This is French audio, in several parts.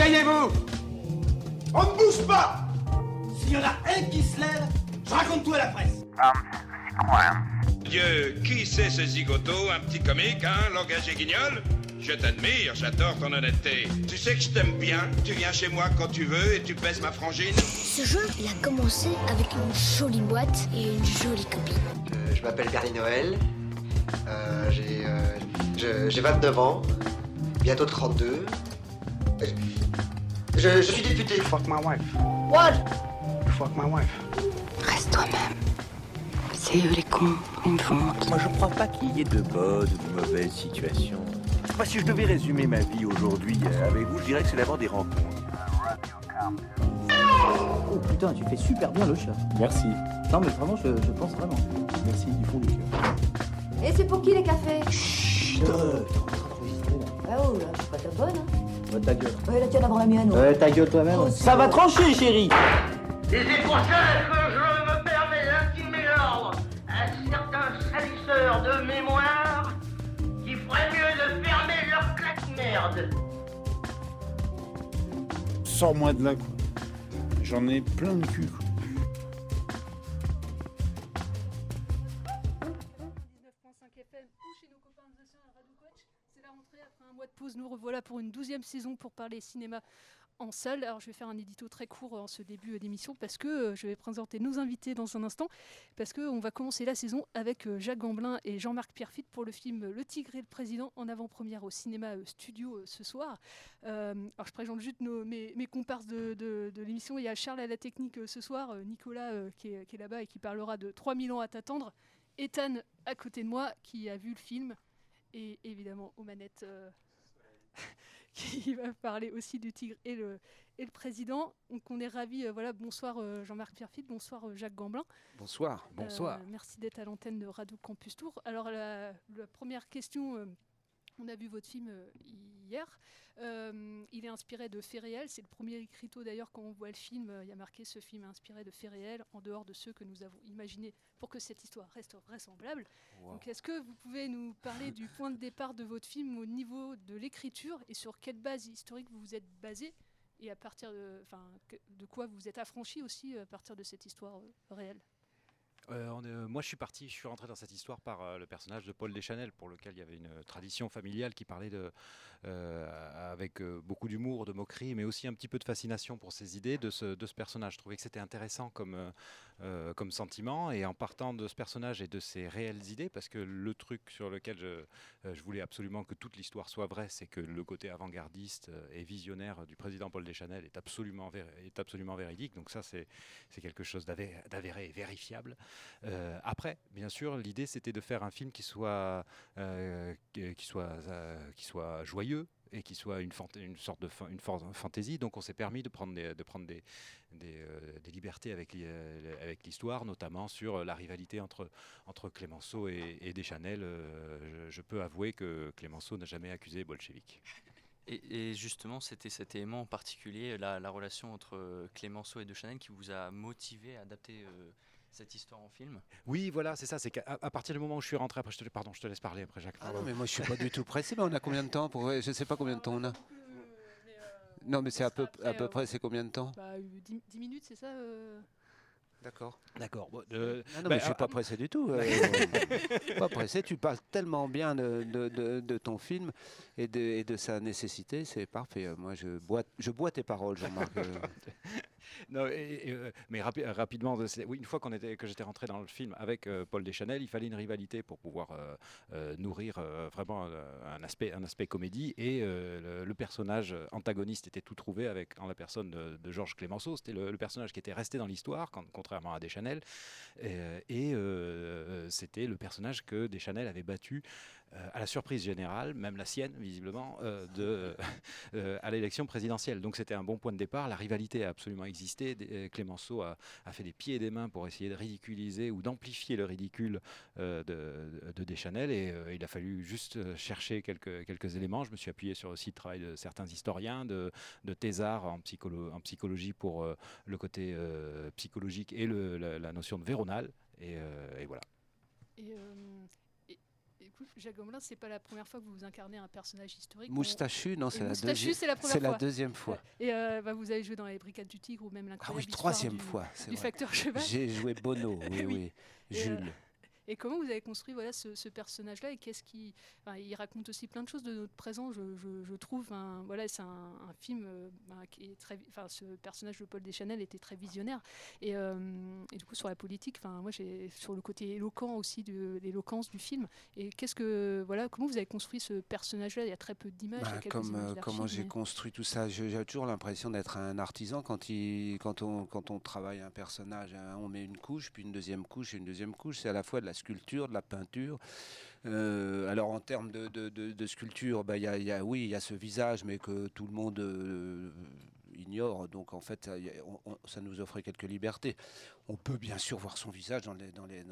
Asseyez-vous On ne bouge pas S'il y en a un qui se lève, je raconte tout à la presse. Dieu, qui c'est ce zigoto? Un petit comique, hein Langage et guignol? Je t'admire, j'adore ton honnêteté. Tu sais que je t'aime bien, tu viens chez moi quand tu veux et tu pèses ma frangine. Ce jeu, il a commencé avec une jolie boîte et une jolie copine. Euh, je m'appelle Gary Noël. Euh, j'ai, euh, je- j'ai 29 ans. Bientôt 32. Euh, Je, je suis député. Fuck my wife. What? Fuck my wife. Reste toi-même. C'est eux les cons, ils me font honte. Moi, je crois pas qu'il y ait de bonnes ou de mauvaises situations. Moi, si je devais résumer ma vie aujourd'hui euh, avec vous, je dirais que c'est d'abord des rencontres. Oh putain, tu fais super bien le chat. Merci. Non mais vraiment, je, je pense vraiment. Merci du fond du cœur. Et c'est pour qui les cafés? Chut, euh, t'es en train d'enregistrer là. Ah oh là, c'est pas ta bonne. Hein. Ouais, ta gueule. Ouais, la tienne avant la mienne. Ouais, ta gueule toi-même. Oh, Ça va trancher, chérie Et c'est pour ça que je me permets d'intimer l'ordre à certains salisseurs de mémoire qui ferait mieux de fermer leur claque-merde. Sors-moi de là, quoi. J'en ai plein le cul, quoi. Pour une douzième saison pour parler cinéma en salle. Alors je vais faire un édito très court en ce début d'émission parce que euh, je vais présenter nos invités dans un instant parce qu'on va commencer la saison avec euh, Jacques Gamblin et Jean-Marc Pierrefitte pour le film Le Tigre et le Président en avant-première au cinéma euh, studio euh, ce soir. Euh, alors je présente juste mes, comparses de, l'émission. Il y a Charles à la technique euh, ce soir, euh, Nicolas euh, qui est, là-bas et qui parlera de 3000 ans à t'attendre. Ethan à côté de moi qui a vu le film et évidemment aux manettes euh, qui va parler aussi du tigre et le, et le président. Donc on est ravis. euh, voilà, bonsoir euh, Jean-Marc Pierrefitte, bonsoir euh, Jacques Gamblin. Bonsoir, bonsoir. Merci d'être à l'antenne de Radio Campus Tour. Alors la, la première question, on a vu votre film euh, hier. Euh, il est inspiré de faits réels. C'est le premier écriteau d'ailleurs quand on voit le film. euh, il y a marqué ce film est inspiré de faits réels en dehors de ceux que nous avons imaginés pour que cette histoire reste vraisemblable. Wow. Donc est-ce que vous pouvez nous parler du point de départ de votre film au niveau de l'écriture et sur quelle base historique vous vous êtes basé et à partir de, enfin, de quoi vous vous êtes affranchi aussi à partir de cette histoire réelle? Euh, euh, moi, je suis parti, je suis rentré dans cette histoire par euh, le personnage de Paul Deschanel, pour lequel il y avait une tradition familiale qui parlait avec beaucoup d'humour, de moquerie, mais aussi un petit peu de fascination pour ses idées de ce, personnage. Je trouvais que c'était intéressant comme, sentiment, et en partant de ce personnage et de ses réelles idées, parce que le truc sur lequel je, voulais absolument que toute l'histoire soit vraie, c'est que le côté avant-gardiste et visionnaire du président Paul Deschanel est absolument, est absolument véridique. Donc ça, c'est quelque chose d'avé- d'avéré et vérifiable. Euh, après, bien sûr, l'idée c'était de faire un film qui soit, euh, qui soit, euh, qui soit joyeux et qui soit une, sorte de fa- une fantaisie. Donc on s'est permis de prendre des, de prendre des, des, libertés avec, avec l'histoire, notamment sur la rivalité entre, entre Clémenceau et, Deschanel. Je, peux avouer que Clémenceau n'a jamais accusé bolchevique. Et, et justement, c'était cet élément en particulier, la, la relation entre Clémenceau et De Chanel, qui vous a motivé à adapter cette histoire en film Oui, voilà, c'est ça. C'est qu'à à partir du moment où je suis rentré, après, je te, pardon, je te laisse parler après, Jacques. Ah non, mais moi je suis pas du tout pressé. Mais on a combien de temps pour... Je sais pas combien de temps on a. Non, mais c'est à peu, à peu près, c'est combien de temps Bah, 10, minutes, c'est ça euh D'accord. D'accord. Bon, euh, Ah non, bah, mais je suis ah, pas ah, pressé du tout. euh, pas pressé. Tu parles tellement bien de, de- de- de ton film et de, et de sa nécessité, c'est parfait. Euh, Moi, je bois, je bois tes paroles, Jean-Marc. Non, euh, mais euh, rapidement, euh, oui, une fois qu'on était, que j'étais rentré dans le film avec Paul Deschanel, il fallait une rivalité pour pouvoir nourrir vraiment un aspect, un aspect comédie. Et le, personnage antagoniste était tout trouvé avec, en la personne de, Georges Clémenceau. C'était le, personnage qui était resté dans l'histoire, contrairement à Deschanel. Et c'était le personnage que Deschanel avait battu à la surprise générale, même la sienne visiblement, euh, de, euh, à l'élection présidentielle. Donc c'était un bon point de départ. La rivalité a absolument existé. Euh, Clémenceau a, fait des pieds et des mains pour essayer de ridiculiser ou d'amplifier le ridicule euh, de, de Deschanel. Et euh, il a fallu juste euh, chercher quelques, éléments. Je me suis appuyé sur aussi le travail de certains historiens, de, de thésards en, psycholo- en psychologie pour euh, le côté euh, psychologique et la, notion de véronal. Et, et voilà. Et, Jacques c'est pas la première fois que vous incarnez un personnage historique. Moustachu, non, c'est la, deuxi c'est la, fois. deuxième fois. Et euh, bah, vous avez joué dans les Brigades du Tigre ou même l'incroyable ah oui, troisième du, fois, du facteur cheval. J'ai joué Bono, oui, oui. Jules. Et comment vous avez construit voilà, ce, personnage-là et qu'est-ce qui. il raconte aussi plein de choses de notre présent, je, je, trouve. voilà, c'est un, film euh, ben, qui est très. Enfin, ce personnage de Paul Deschanel était très visionnaire. Et, euh, et du coup, sur la politique, enfin, moi, j'ai sur le côté éloquent aussi de l'éloquence du film. Et qu'est-ce que. Voilà, comment vous avez construit ce personnage-là? Il y a très peu d'images. Bah, comme, euh, comment j'ai construit tout ça J'ai toujours l'impression d'être un artisan quand, il, quand, on, quand on travaille un personnage. Hein. on met une couche, puis une deuxième couche et une deuxième couche. C'est à la fois de la sculpture, de la peinture. Euh, alors en termes de, sculpture, bah, y oui, il y a ce visage, mais que tout le monde euh, ignore. Donc en fait, ça nous offrait quelques libertés. On peut bien sûr voir son visage dans les,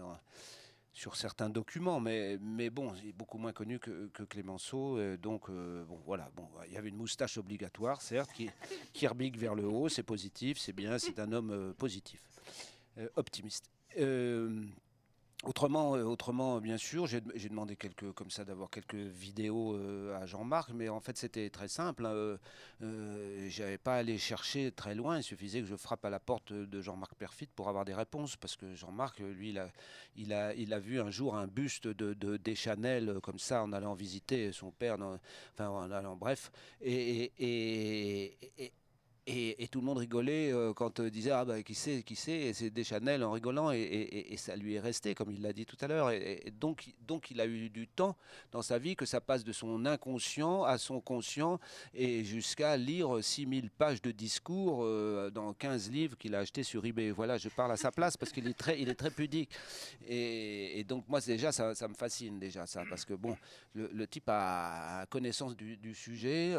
sur certains documents, mais, bon, il est beaucoup moins connu que, Clémenceau. Euh, donc, bon, voilà, bon, il y avait une moustache obligatoire, certes, qui, qui vers le haut, c'est positif, c'est bien, c'est un homme positif, optimiste. Autrement, euh, autrement, bien sûr, j'ai demandé quelques, comme ça, d'avoir quelques vidéos euh, à Jean-Marc, mais en fait, c'était très simple. Hein, euh, J'avais pas à aller chercher très loin. Il suffisait que je frappe à la porte de Jean-Marc Perfit pour avoir des réponses, parce que Jean-Marc, lui, il a, vu un jour un buste de, de Deschanel comme ça en allant visiter son père, enfin, en allant, bref, et, tout le monde rigolait euh, quand euh, disait ah bah qui sait qui sait et c'est Deschanel en rigolant et, ça lui est resté comme il l'a dit tout à l'heure et, donc donc il a eu du temps dans sa vie que ça passe de son inconscient à son conscient et jusqu'à lire 6000 pages de discours euh, dans 15 livres qu'il a achetés sur eBay. Voilà je parle à sa place parce qu'il est très il est très pudique. Et, donc moi déjà ça, ça, me fascine déjà ça parce que bon le, type a connaissance du, sujet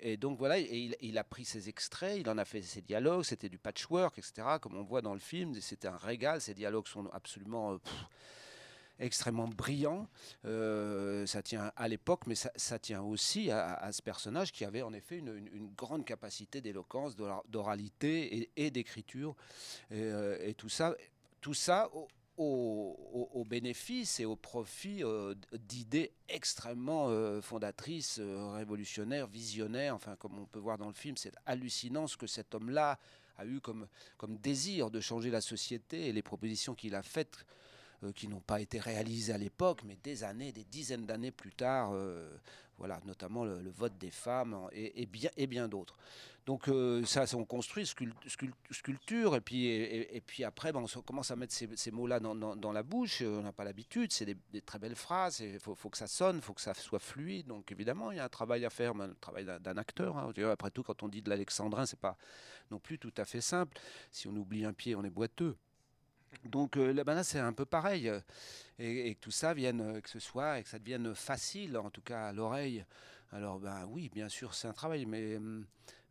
et, donc voilà et il, il a pris ses extraits, il en a fait ses dialogues, c'était du patchwork, etc., comme on voit dans le film, c'était un régal, ces dialogues sont absolument... Euh, extrêmement brillants. Euh, ça tient à l'époque, mais ça, tient aussi à, ce personnage qui avait en effet une, grande capacité d'éloquence, d'oralité et, d'écriture. Et, euh, tout ça, tout ça bénéfice et au profit euh, d'idées extrêmement euh, fondatrices, euh, révolutionnaires, visionnaires. Enfin, comme on peut voir dans le film, c'est hallucinant ce que cet homme-là a eu comme désir de changer la société et les propositions qu'il a faites qui n'ont pas été réalisées à l'époque, mais des années, des dizaines d'années plus tard, voilà, notamment le, vote des femmes et, bien, d'autres. Donc euh, ça, on construit sculpture, et puis, et, puis après, ben, on commence à mettre ces, mots-là dans, la bouche. On n'a pas l'habitude, c'est des, très belles phrases. Il faut, que ça sonne, il faut que ça soit fluide. Donc évidemment, il y a un travail à faire, le travail d'un acteur. Hein. Après tout, quand on dit de l'alexandrin, c'est pas non plus tout à fait simple. Si on oublie un pied, on est boiteux. Donc euh, ben là, c'est un peu pareil. Et, que tout ça vienne, euh, que ce soit, et que ça devienne facile, en tout cas à l'oreille. Alors, ben oui, bien sûr, c'est un travail, mais,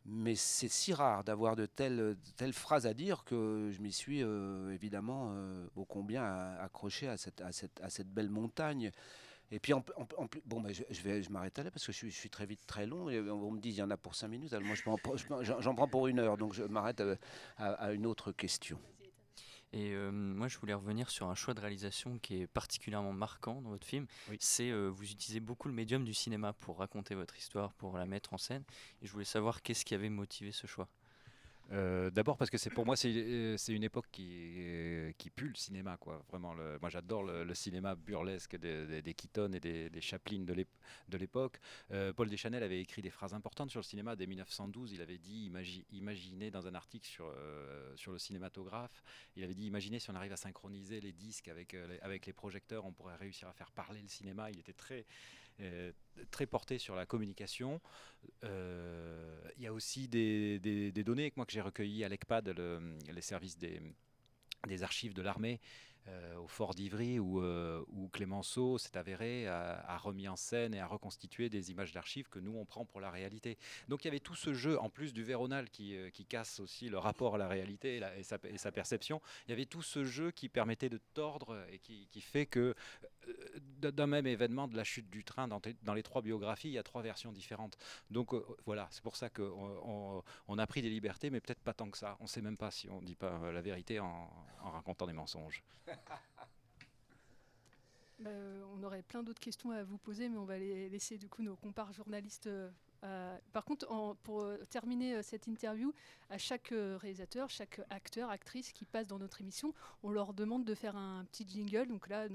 mais c'est si rare d'avoir de telles, telles phrases à dire que je m'y suis euh, évidemment au combien accroché à cette, belle montagne. Et puis, bon, ben, je, vais, je m'arrête là parce que je suis, je suis, très vite très long. Et on me dit il y en a pour cinq minutes. Alors moi, j'en prends pour une heure. Donc, je m'arrête à, une autre question. Et euh, moi, je voulais revenir sur un choix de réalisation qui est particulièrement marquant dans votre film. C'est euh, vous utilisez beaucoup le médium du cinéma pour raconter votre histoire, pour la mettre en scène. Et je voulais savoir qu'est-ce qui avait motivé ce choix? Euh, d'abord parce que c'est pour moi c'est euh, une époque qui, euh, qui pue le cinéma quoi. Vraiment, moi j'adore le, cinéma burlesque des, des, Keaton et des, des Chaplin de l'époque. Paul Deschanel avait écrit des phrases importantes sur le cinéma dès 1912. Il avait dit imaginez dans un article sur sur le cinématographe, il avait dit imaginez si on arrive à synchroniser les disques avec avec les projecteurs, on pourrait réussir à faire parler le cinéma. Il était très très porté sur la communication. Euh, il y a aussi des, données que moi que j'ai recueillies à l'ECPAD, les services des archives de l'armée, euh, au fort d'Ivry où, euh, où, Clémenceau s'est avéré, a, remis en scène et a reconstitué des images d'archives que nous on prend pour la réalité. Donc il y avait tout ce jeu, en plus du Véronal qui, euh, qui casse aussi le rapport à la réalité et, sa, perception, il y avait tout ce jeu qui permettait de tordre et qui, fait que d'un même événement, de la chute du train, dans, les trois biographies, il y a trois versions différentes. Donc voilà, c'est pour ça qu'on on, on, a pris des libertés, mais peut-être pas tant que ça. On ne sait même pas si on ne dit pas la vérité en racontant des mensonges. Bah, euh, on aurait plein d'autres questions à vous poser, mais on va les laisser du coup nos compars journalistes. Euh, par contre, pour euh, terminer cette interview, à chaque réalisateur, chaque acteur, actrice qui passe dans notre émission, on leur demande de faire un petit jingle. Donc là,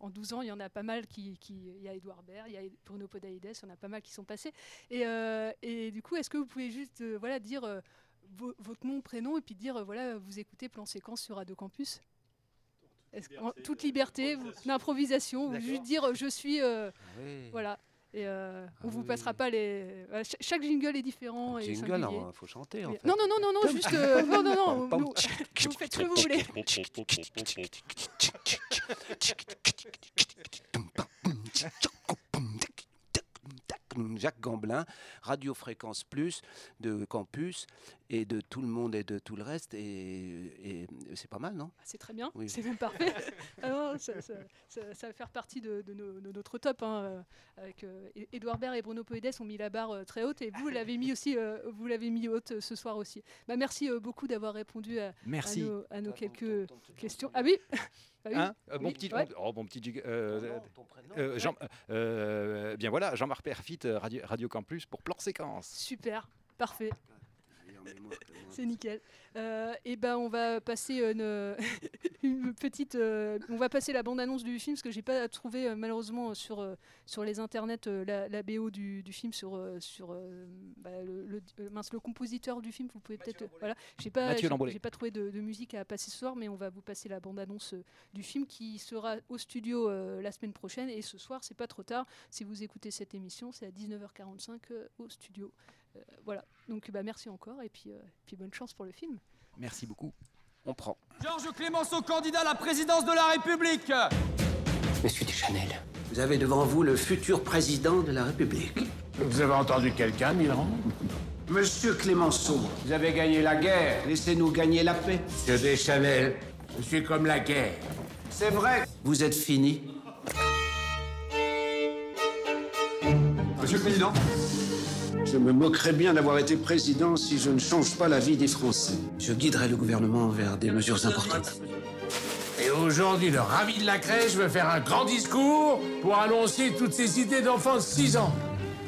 en 12 ans, il y en a pas mal qui. Il y a Edouard Baird, il y a Bruno il y en a pas mal qui sont passés. Et, et du coup, est-ce que vous pouvez juste voilà, dire votre nom, prénom, et puis dire voilà, vous écoutez Plan Séquence sur Radio Campus? Toute liberté, d'improvisation, juste dire je suis. Euh, voilà. Et euh, on vous passera pas les. chaque jingle est différent. et jingle, il faut chanter. En fait. Non, non, non, non, non, juste. Euh, non, non, non. vous faites ce que vous voulez. Jacques Gamblin, Radio Fréquence Plus de Campus et de tout le monde et de tout le reste. Et, c'est pas mal, non? C'est très bien, c'est même parfait. Ah ça, va faire partie de, notre top. Hein, euh, avec Edouard euh, Baird et Bruno Poedes ont mis la barre euh, très haute et vous l'avez mis aussi, vous l'avez mis haute ce soir aussi. Bah, merci beaucoup d'avoir répondu à, à nos, quelques questions. Ah oui Hein? Bon, petit, oh, bon petit, Jean, bien voilà, Jean-Marc Perfit, Radio, Radio Campus pour plan séquence. Super, parfait. C'est nickel. Euh, et ben on va passer une, une petite, euh, on va passer la bande annonce du film parce que j'ai pas trouvé euh, malheureusement sur sur les internets la, la, BO du, du, film sur sur bah, le, mince le compositeur du film. Vous pouvez peut-être voilà. J'ai pas j'ai pas trouvé de, de, musique à passer ce soir, mais on va vous passer la bande annonce du film qui sera au studio la semaine prochaine et ce soir c'est pas trop tard. Si vous écoutez cette émission, c'est à 19h45 au studio. Euh, voilà. Donc bah, merci encore et puis, euh, puis bonne chance pour le film. Merci beaucoup. On prend. Georges Clémenceau, candidat à la présidence de la République. Monsieur Duchanel, vous avez devant vous le futur président de la République. Vous avez entendu quelqu'un, Milan Monsieur Clémenceau, vous avez gagné la guerre. Laissez-nous gagner la paix. Monsieur Deschanel, je suis comme la guerre. C'est vrai. Vous êtes fini. Monsieur le Président, je me moquerais bien d'avoir été président si je ne change pas la vie des Français. Je guiderai le gouvernement vers des mesures importantes. Et aujourd'hui, le ravi de la crèche veut faire un grand discours pour annoncer toutes ces idées d'enfants de 6 ans.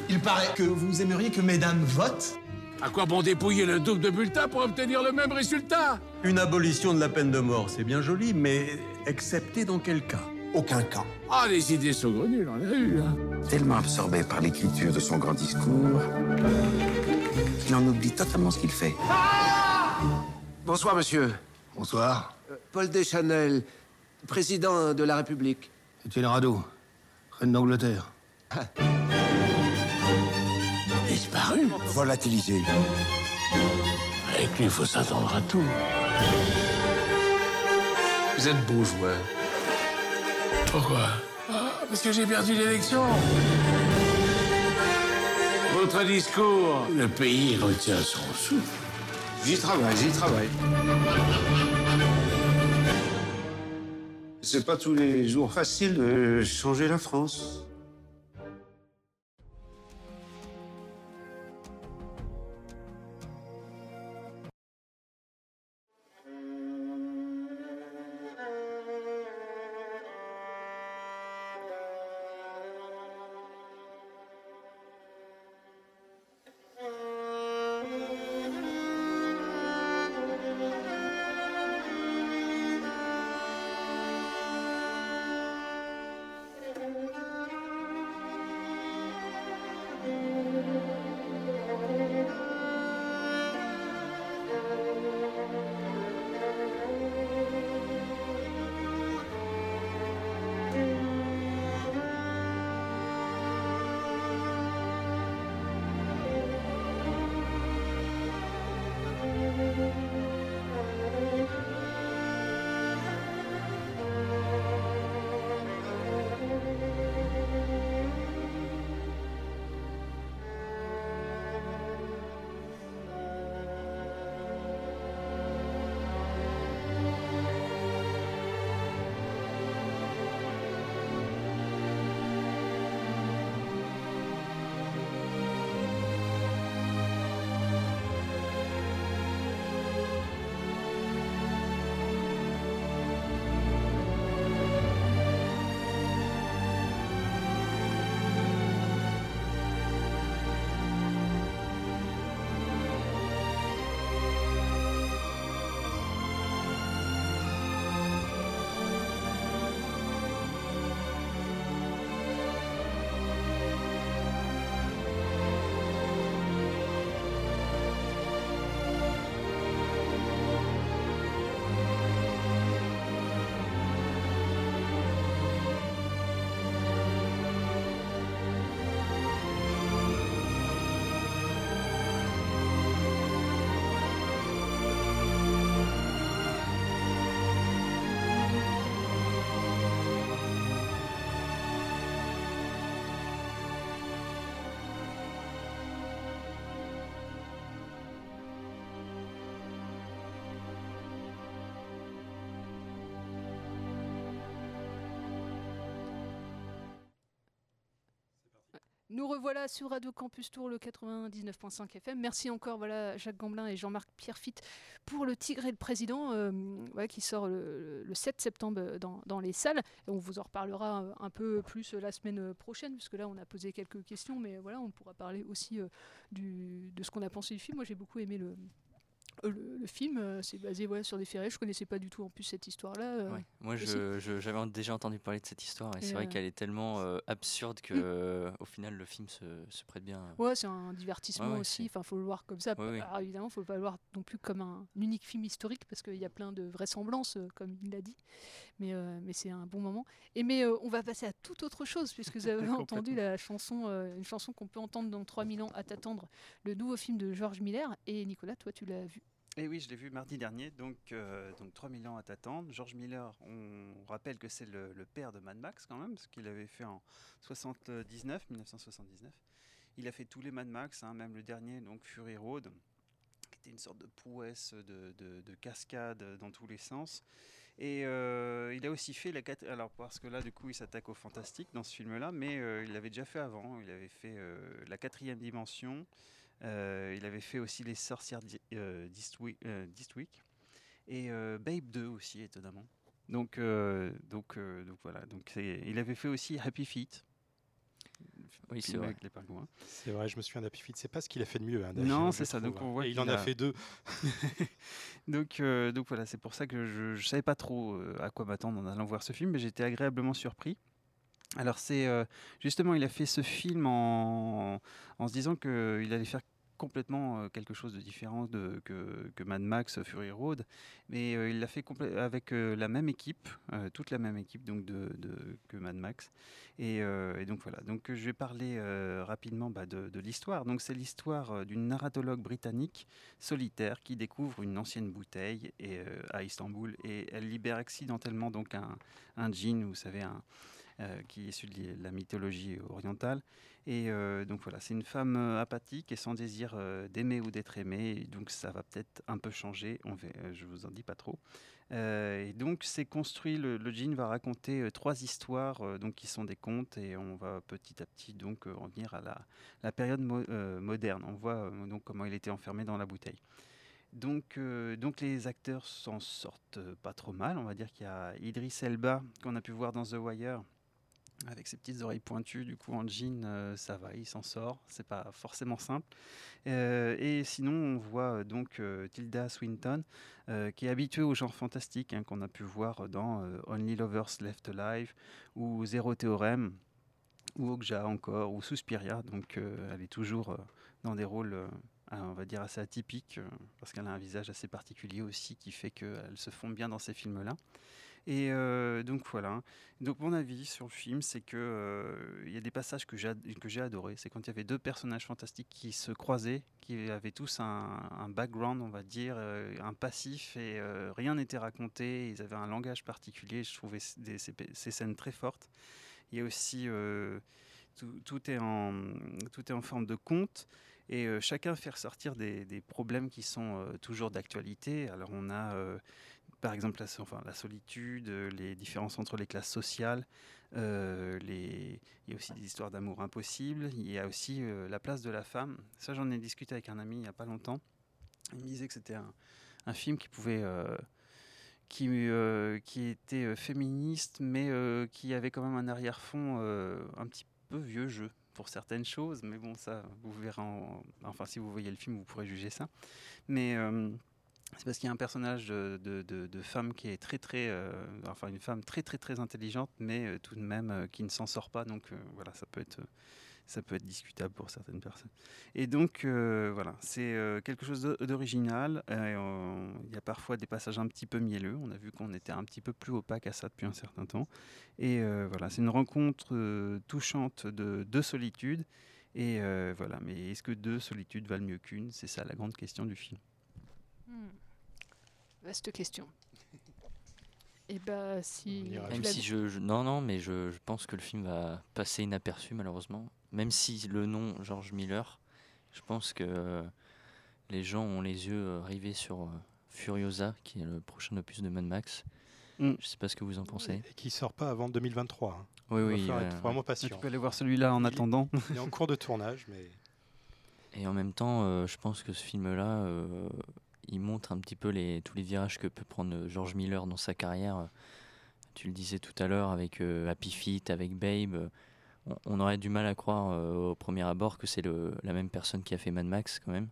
Il paraît que vous aimeriez que mesdames votent À quoi bon dépouiller le double de bulletins pour obtenir le même résultat? Une abolition de la peine de mort, c'est bien joli, mais excepté dans quel cas? Aucun cas. Ah, les idées saugrenues, il en a eu, hein. Tellement absorbé par l'écriture de son grand discours qu'il en oublie totalement ce qu'il fait. Bonsoir, monsieur. Bonsoir. Euh, Paul Deschanel, président de la République. Étienne Radeau, reine d'Angleterre. Disparu Volatilisé. Avec lui, il faut s'attendre à tout. Vous êtes beau joueur. Pourquoi ah, Parce que j'ai perdu l'élection. Votre discours, le pays retient son souffle. J'y travaille, j'y travaille. C'est pas tous les jours facile de changer la France. Nous revoilà sur Radio Campus Tour, le 99.5 FM. Merci encore voilà, Jacques Gamblin et Jean-Marc Pierrefitte pour Le Tigre et le Président, euh, qui sort le, 7 septembre dans, les salles. On vous en reparlera un peu plus la semaine prochaine, puisque là, on a posé quelques questions, mais voilà, on pourra parler aussi euh, de ce qu'on a pensé du film. Moi, j'ai beaucoup aimé le, euh, le, film, euh, c'est basé ouais, sur des faits Je connaissais pas du tout en plus cette histoire-là. Euh, Moi, j'avais déjà entendu parler de cette histoire et, c'est vrai qu'elle est tellement absurde que, au final, le film se, se prête bien. Ouais, c'est un divertissement aussi. Enfin, faut le voir comme ça. Alors, évidemment, faut pas le voir non plus comme un, unique film historique parce qu'il y a plein de vraisemblances, comme il l'a dit. Mais, mais c'est un bon moment. Et mais on va passer à toute autre chose puisque vous avez entendu la chanson, une chanson qu'on peut entendre dans 3000 ans à t'attendre, le nouveau film de George Miller. Et Nicolas, toi, tu l'as vu. Eh oui, je l'ai vu mardi dernier, donc, euh, donc 3000 ans à t'attendre. George Miller, on rappelle que c'est le, père de Mad Max quand même, parce qu'il avait fait en 79, 1979. Il a fait tous les Mad Max, hein, même le dernier, donc Fury Road, qui était une sorte de prouesse de, de, cascade dans tous les sens. Et euh, il a aussi fait la alors parce que là du coup il s'attaque au fantastique dans ce film-là, mais euh, il l'avait déjà fait avant. Il avait fait la quatrième dimension, euh, il avait fait aussi Les Sorcières euh, d'Eastwick et euh, Babe 2 aussi, étonnamment. Donc, donc, donc voilà. Donc il avait fait aussi Happy Feet. Oui, c'est vrai. C'est vrai, je me souviens d'Happy Feet. C'est pas ce qu'il a fait de mieux. Hein, non, c'est ça. Donc on voit il en a, fait deux. donc, donc voilà, c'est pour ça que je, ne savais pas trop à quoi m'attendre en allant voir ce film, mais j'étais agréablement surpris. Alors c'est justement, il a fait ce film en, en se disant qu'il allait faire complètement quelque chose de différent de, que, que, Mad Max Fury Road, mais il l'a fait avec la même équipe, toute la même équipe donc de, que Mad Max. Et, donc voilà, donc je vais parler rapidement bah, de, de l'histoire. Donc c'est l'histoire d'une narratologue britannique solitaire qui découvre une ancienne bouteille et, à Istanbul et elle libère accidentellement donc un, un jean, vous savez, un euh, qui est issu de la mythologie orientale. Et euh, donc voilà, c'est une femme euh, apathique et sans désir d'aimer ou d'être aimée. donc ça va peut-être un peu changer. On va, je vous en dis pas trop. et donc c'est construit. Le, le jean va raconter trois histoires, donc qui sont des contes, et on va petit à petit donc en venir à la, la période moderne. On voit donc comment il était enfermé dans la bouteille. Donc, donc les acteurs s'en sortent pas trop mal. On va dire qu'il y a Idris Elba qu'on a pu voir dans The Wire, avec ses petites oreilles pointues, du coup en jean, euh, ça va, il s'en sort. C'est pas forcément simple. Euh, et sinon, on voit euh, donc Tilda Swinton, qui est habituée au genre fantastique, hein, qu'on a pu voir dans Only Lovers Left Alive ou Zéro Théorème ou Okja encore ou Suspiria. Donc, elle est toujours dans des rôles. on va dire assez atypiques, parce qu'elle a un visage assez particulier aussi qui fait qu'elle se fond bien dans ces films-là. Et euh, donc voilà. Donc mon avis sur le film, c'est que euh, il y a des passages que j'ai que j'ai adoré. C'est quand il y avait deux personnages fantastiques qui se croisaient, qui avaient tous un, background, on va dire, euh, un passif et rien n'était raconté. Ils avaient un langage particulier. Je trouvais ces, scènes très fortes. Il y a aussi tout, est en, forme de conte et chacun fait ressortir des problèmes qui sont toujours d'actualité. Alors on a par exemple la, enfin, la solitude, euh, les différences entre les classes sociales, euh, il y a aussi des histoires d'amour impossibles, il y a aussi euh, la place de la femme. Ça, j'en ai discuté avec un ami il n'y a pas longtemps. Il me disait que c'était un, film qui pouvait... qui était féministe, mais qui avait quand même un arrière-fond un petit peu vieux jeu pour certaines choses. Mais bon, ça, vous verrez. Enfin, si vous voyez le film, vous pourrez juger ça. Mais c'est parce qu'il y a un personnage de, de, femme qui est très très, euh, enfin une femme très très très intelligente, mais euh, tout de même euh, qui ne s'en sort pas. Donc voilà, ça peut être ça peut être discutable pour certaines personnes. Et donc voilà, c'est quelque chose d'original. Il y a parfois des passages un petit peu mielleux. On a vu qu'on était un petit peu plus opaque à ça depuis un certain temps. Et voilà, c'est une rencontre touchante de deux solitudes. Et voilà, mais est-ce que deux solitudes valent mieux qu'une? C'est ça la grande question du film. Hmm. Vaste question. Et eh bah si. Même si je, non non mais je, pense que le film va passer inaperçu malheureusement. Même si le nom George Miller, je pense que les gens ont les yeux rivés sur euh, Furiosa qui est le prochain opus de Mad Max. Mm. Je sais pas ce que vous en pensez. Et qui sort pas avant 2023. hein. Oui, Il va oui, falloir ouais, être vraiment Tu patient. peux aller voir celui-là en attendant. Il est en cours de tournage, mais Et en même temps, euh, je pense que ce film-là, euh, il montre un petit peu les, tous les virages que peut prendre euh, George Miller dans sa carrière. Tu le disais tout à l'heure avec euh, Happy Feet, avec Babe. euh, on, aurait du mal à croire euh, au premier abord que c'est la même personne qui a fait Mad Max quand même.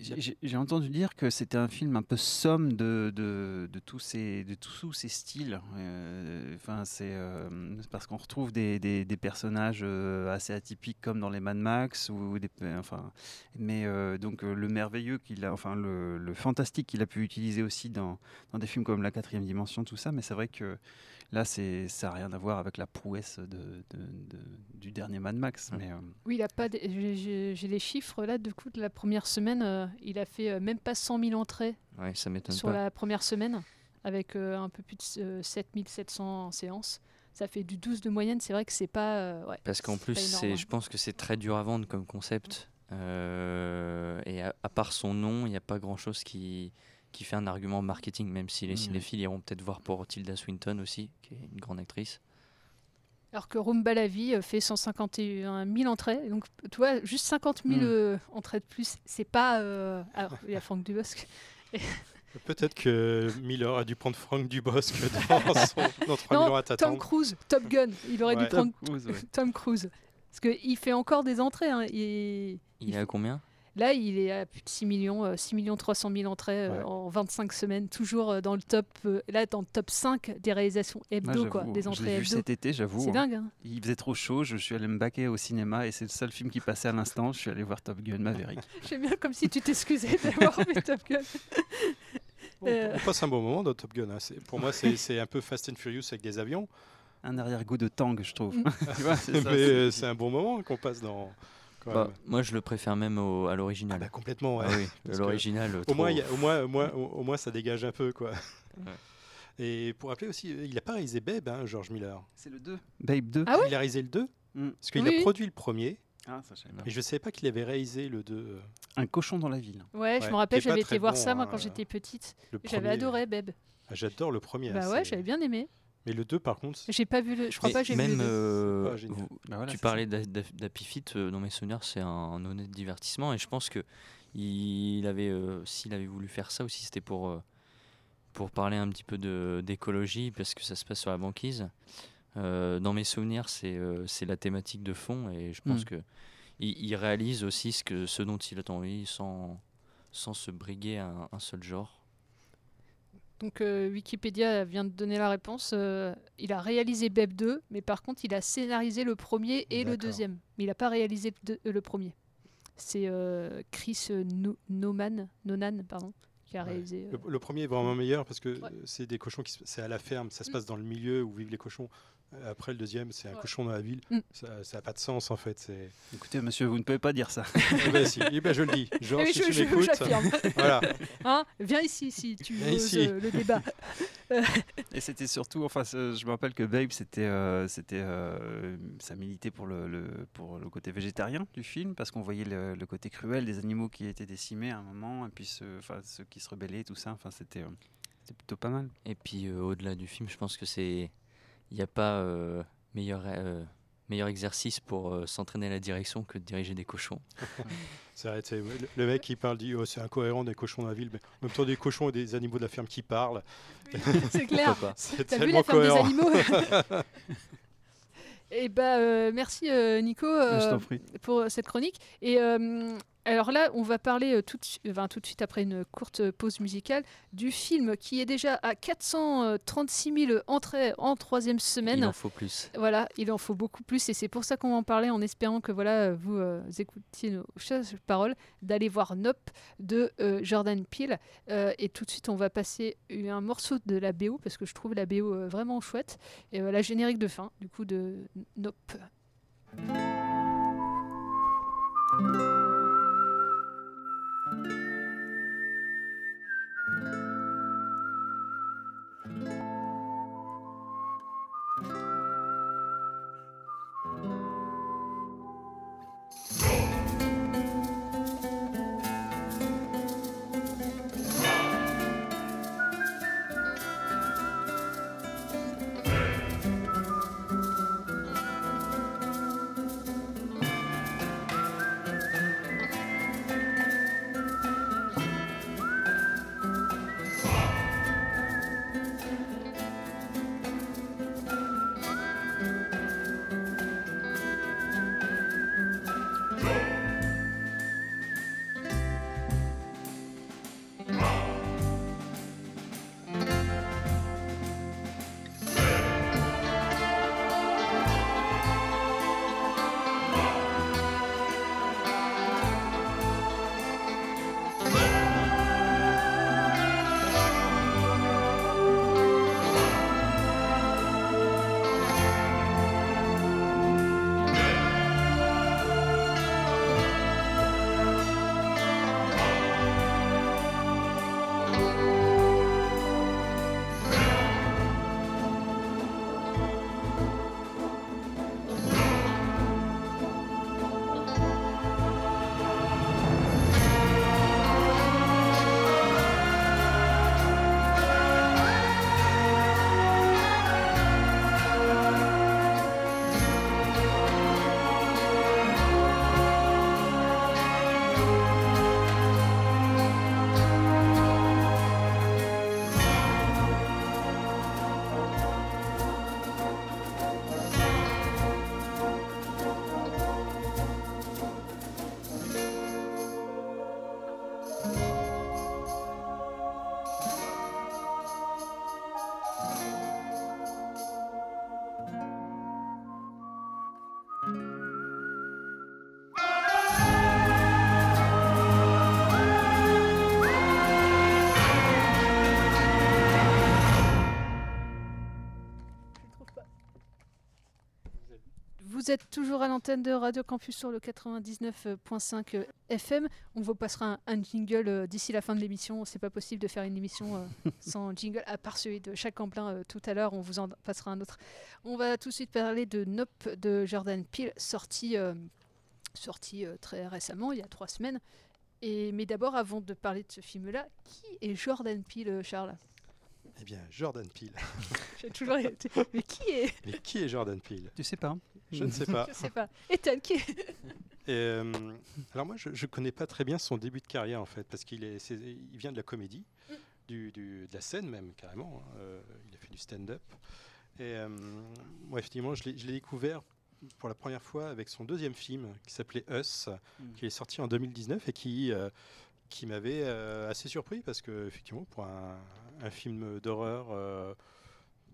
J'ai- entendu dire que c'était un film un peu somme de, de, de tous, ces, de tous ces styles. Euh, Enfin, c'est euh, c'est parce qu'on retrouve des, des, des personnages euh, assez atypiques comme dans les Mad Max ou des, enfin, mais euh, donc le merveilleux qu'il a, enfin le, le fantastique qu'il a pu utiliser aussi dans, dans des films comme La Quatrième Dimension, tout ça. Mais c'est vrai que là, c'est ça n'a rien à voir avec la prouesse de, de- de- du dernier Mad Max. Mais euh, Oui, il a pas. j'ai- les chiffres là. Du coup, de la première semaine, euh, il a fait euh, même pas 100 000 entrées Ouais, ça m'étonne sur pas. la première semaine, avec euh, un peu plus de euh, 7700 séances. Ça fait du 12 de moyenne. C'est vrai que c'est pas. euh, ouais, Parce qu'en plus, c'est, hein. je pense que c'est très dur à vendre comme concept. Euh, et à, à part son nom, il n'y a pas grand-chose qui, qui fait un argument marketing, même si les Mm. cinéphiles iront peut-être voir pour Tilda Swinton aussi, qui est une grande actrice. Alors que Rumba la vie euh, fait 151 000 entrées. Donc, tu vois, juste 50 000 Mm. euh, entrées de plus, c'est pas. euh, Alors, il y a Franck Dubosc. Peut-être que Miller a dû prendre Franck Dubosc dans, son, dans 3 non, millions à Tom. Cruise, Top Gun. Il aurait dû prendre Tom Cruise, ouais. Tom Cruise. Parce qu'il fait encore des entrées. hein. Il- Il est à combien? Là, il est à plus de 6 millions, euh, 6 millions 300 000 entrées euh, Ouais. en 25 semaines, toujours euh, dans le top, euh, là, dans le top 5 des réalisations hebdo, Ouais, quoi, des entrées l'ai vu hebdo. cet été, j'avoue. C'est hein. dingue. hein. Il faisait trop chaud, je suis allé me baquer au cinéma et c'est le seul film qui passait à l'instant. Je suis allé voir Top Gun Maverick. J'aime bien comme si tu t'excusais d'avoir vu Top Gun. On, Euh, on passe un bon moment dans Top Gun. hein. Pour moi, c'est un peu Fast and Furious avec des avions. Un arrière-goût de Tang, je trouve. C'est un bon moment qu'on passe dans. Quand Bah, même. moi, je le préfère même au- à l'original. bah, complètement, ouais. Ah oui, l'original. Au moins, y a- au, moins, au, moins, au, au moins, ça dégage un peu, quoi. Ouais. Et pour rappeler aussi, il n'a pas réalisé Babe, hein, George Miller. C'est le 2. Babe 2. Ah ouais Il a réalisé le 2 Mm. Parce qu'il Oui, a produit le premier. Ah, ça, je. Et je ne savais pas qu'il avait réalisé le 2. euh, Un cochon dans la ville. Ouais, je me rappelle, j'avais été voir bon, ça moi hein, quand j'étais petite. le J'avais premier. adoré Beb. Ah, J'adore le premier. Bah hein, ouais, j'avais bien aimé. Mais le 2, par contre, J'ai pas vu le. Je crois Mais pas que j'ai vu le même, euh, vous- Bah voilà, tu parlais d'A- d'A- d'Happy Feet, euh, dans mes souvenirs, c'est un, un honnête divertissement et je pense que il avait, euh, s'il avait voulu faire ça aussi, c'était pour euh, pour parler un petit peu de d'écologie parce que ça se passe sur la banquise. Euh, dans mes souvenirs, c'est euh, c'est la thématique de fond et je pense Mm. que il, il réalise aussi ce que ce dont il a envie sans sans se briguer à un, un seul genre. Donc euh, Wikipédia vient de donner la réponse. euh, il a réalisé Beb 2, mais par contre il a scénarisé le premier et le deuxième. Mais il n'a pas réalisé euh, le premier. C'est euh, Chris No- Noman, Nonan pardon, qui a Ouais. réalisé. euh, Le, le premier est vraiment meilleur parce que Ouais. c'est des cochons qui se- c'est à la ferme, ça se Mm. passe dans le milieu où vivent les cochons. Après le deuxième, c'est un Ouais. cochon dans la ville. Mm. Ça n'a pas de sens en fait. C'est. Écoutez, monsieur, vous ne pouvez pas dire ça. Eh ben, si. Eh ben, je le dis. Genre, si je- tu je- m'écoutes, voilà. Hein Viens ici si tu Viens veux ici. euh, le débat. Euh, Et c'était surtout, enfin, je me rappelle que Babe, c'était, euh, c'était, euh, ça militait pour le, le- pour le côté végétarien du film, parce qu'on voyait le, le côté cruel des animaux qui étaient décimés à un moment, et puis ceux, enfin, ceux qui se rebellaient, tout ça. Enfin, c'était, euh, c'était plutôt pas mal. Et puis euh, au-delà du film, je pense que c'est il n'y a pas euh, meilleur euh, meilleur exercice pour euh, s'entraîner à la direction que de diriger des cochons. C'est vrai, c'est- le, mec qui parle dit oh, c'est incohérent des cochons dans la ville, mais en même temps des cochons et des animaux de la ferme qui parlent. C'est clair. T'as vu la ferme des cohérent. animaux? Et bah euh, merci euh, Nico euh, pour cette chronique. Et euh, alors là, on va parler euh, tout, de su- enfin, tout de suite après une courte pause musicale du film qui est déjà à 436 000 entrées en troisième semaine. Il en faut plus. Voilà, il en faut beaucoup plus et c'est pour ça qu'on va en parler en espérant que voilà vous euh, écoutiez nos paroles d'aller voir Nope de euh, Jordan Peele Euh, et tout de suite on va passer un morceau de la BO parce que je trouve la BO euh, vraiment chouette et euh, la générique de fin du coup de Nope. Vous êtes toujours à l'antenne de Radio Campus sur le 99.5 FM. On vous passera un, un jingle euh, d'ici la fin de l'émission. C'est pas possible de faire une émission euh, sans jingle, à part celui de Camplin euh, tout à l'heure. On vous en passera un autre. On va tout de suite parler de Nope de Jordan Peele, sorti, euh, sorti euh, très récemment, il y a trois semaines. Et, mais d'abord, avant de parler de ce film-là, qui est Jordan Peele, euh, Charles? Eh bien, Jordan Peele. J'ai toujours été- Mais qui est Mais qui est Jordan Peele? Tu sais pas Je ne sais pas. Je sais pas. Ethan, qui est Et, euh, alors moi, je ne connais pas très bien son début de carrière en fait, parce qu'il est, il vient de la comédie, du, du- de la scène même carrément. hein. Euh, il a fait du stand-up. Et euh, moi, effectivement, je l'ai découvert pour la première fois avec son deuxième film qui s'appelait Us, qui est sorti en 2019 et qui euh, qui m'avait euh, assez surpris parce que effectivement, pour un, un film d'horreur, euh,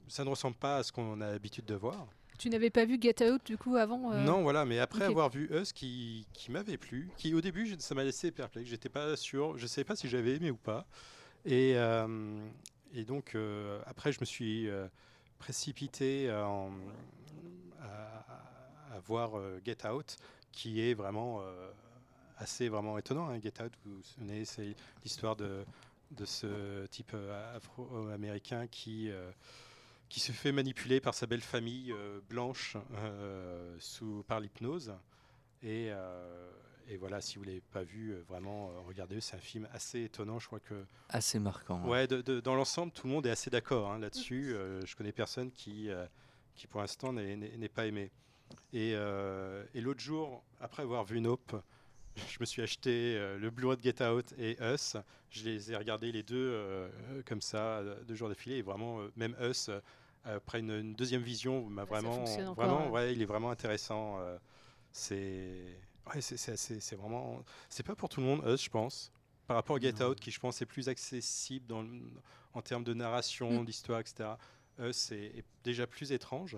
ça ne ressemble pas à ce qu'on a l'habitude de voir. Tu n'avais pas vu Get Out du coup avant euh, Non, voilà, mais après avoir vu Us qui, qui m'avait plu, qui au début ça m'a laissé perplexe, j'étais pas sûr, je savais pas si j'avais aimé ou pas. Et, et donc après je me suis précipité en- à, à voir Get Out, qui est vraiment assez vraiment étonnant. hein. Get Out, vous vous souvenez, c'est l'histoire de, de ce type euh, afro-américain qui euh, qui se fait manipuler par sa belle famille euh, blanche euh, sous, par l'hypnose. Et, euh, et voilà, si vous ne l'avez pas vu, vraiment, regardez, c'est un film assez étonnant. Je crois que. Assez marquant. ouais. Ouais, de- de- dans l'ensemble, tout le monde est assez d'accord hein, là-dessus. Euh, je connais personne qui, euh, qui pour l'instant, n'est- pas aimé. Et, euh, et l'autre jour, après avoir vu Nope, je me suis acheté euh, le Blu-ray de Get Out et Us. Je les ai regardés les deux euh, comme ça, euh, deux jours d'affilée. Et vraiment, euh, même Us, après une, une deuxième vision, m'a vraiment, encore, vraiment, ouais. ouais, il est vraiment intéressant. c'est, ouais, c'est, vraiment, c'est pas pour tout le monde Us, je pense. Par rapport à Get Out, qui je pense est plus accessible dans le- en termes de narration, Mm. d'histoire, etc. Us est, est déjà plus étrange.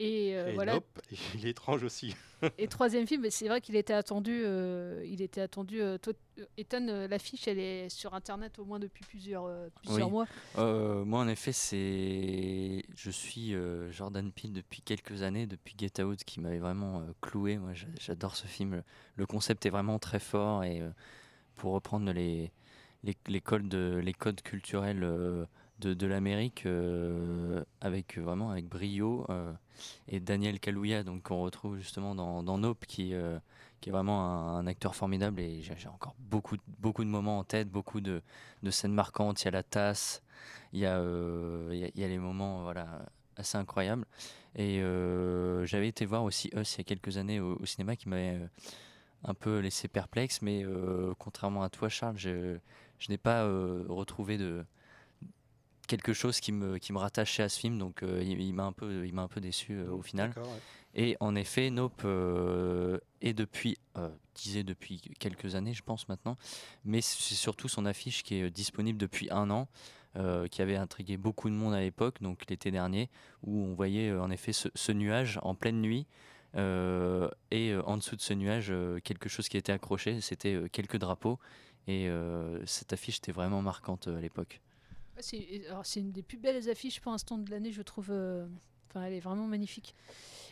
Et, euh, et voilà. Nope, il est étrange aussi. Et troisième film, mais c'est vrai qu'il était attendu. euh, il était attendu. euh, toi, euh, Ethan, euh, l'affiche, elle est sur Internet au moins depuis plusieurs, euh, plusieurs Oui. mois. Euh, moi, en effet, c'est. Je suis euh, Jordan Peele depuis quelques années, depuis Get Out, qui m'avait vraiment euh, cloué. Moi, j'a- j'adore ce film. Le concept est vraiment très fort et euh, pour reprendre les, les, les codes, de- les codes culturels euh, de, de l'Amérique euh, avec vraiment avec brio euh, et Daniel Kaluuya, donc qu'on retrouve justement dans, dans Nope, qui euh, qui est vraiment un, acteur formidable et j'ai encore beaucoup, beaucoup de moments en tête, beaucoup de, de scènes marquantes. Il y a la tasse, il y a, il y a, les moments voilà, assez incroyables. Et j'avais été voir aussi Us il y a quelques années au, cinéma qui m'avait un peu laissé perplexe, mais contrairement à toi, Charles, je, je n'ai pas retrouvé de quelque chose qui me, qui me rattachait à ce film, donc euh, il, il m'a un peu, il m'a un peu déçu euh, au final. D'accord, ouais. Et en effet, Nope euh, est depuis, disais depuis quelques années, je pense maintenant, mais c'est surtout son affiche qui est disponible depuis un an, qui avait intrigué beaucoup de monde à l'époque, donc l'été dernier, où on voyait en effet ce, ce nuage en pleine nuit. et en dessous de ce nuage, quelque chose qui était accroché, c'était quelques drapeaux. Et cette affiche était vraiment marquante à l'époque. C'est alors, c'est une des plus belles affiches pour l'instant de l'année, je trouve. euh, Enfin, elle est vraiment magnifique.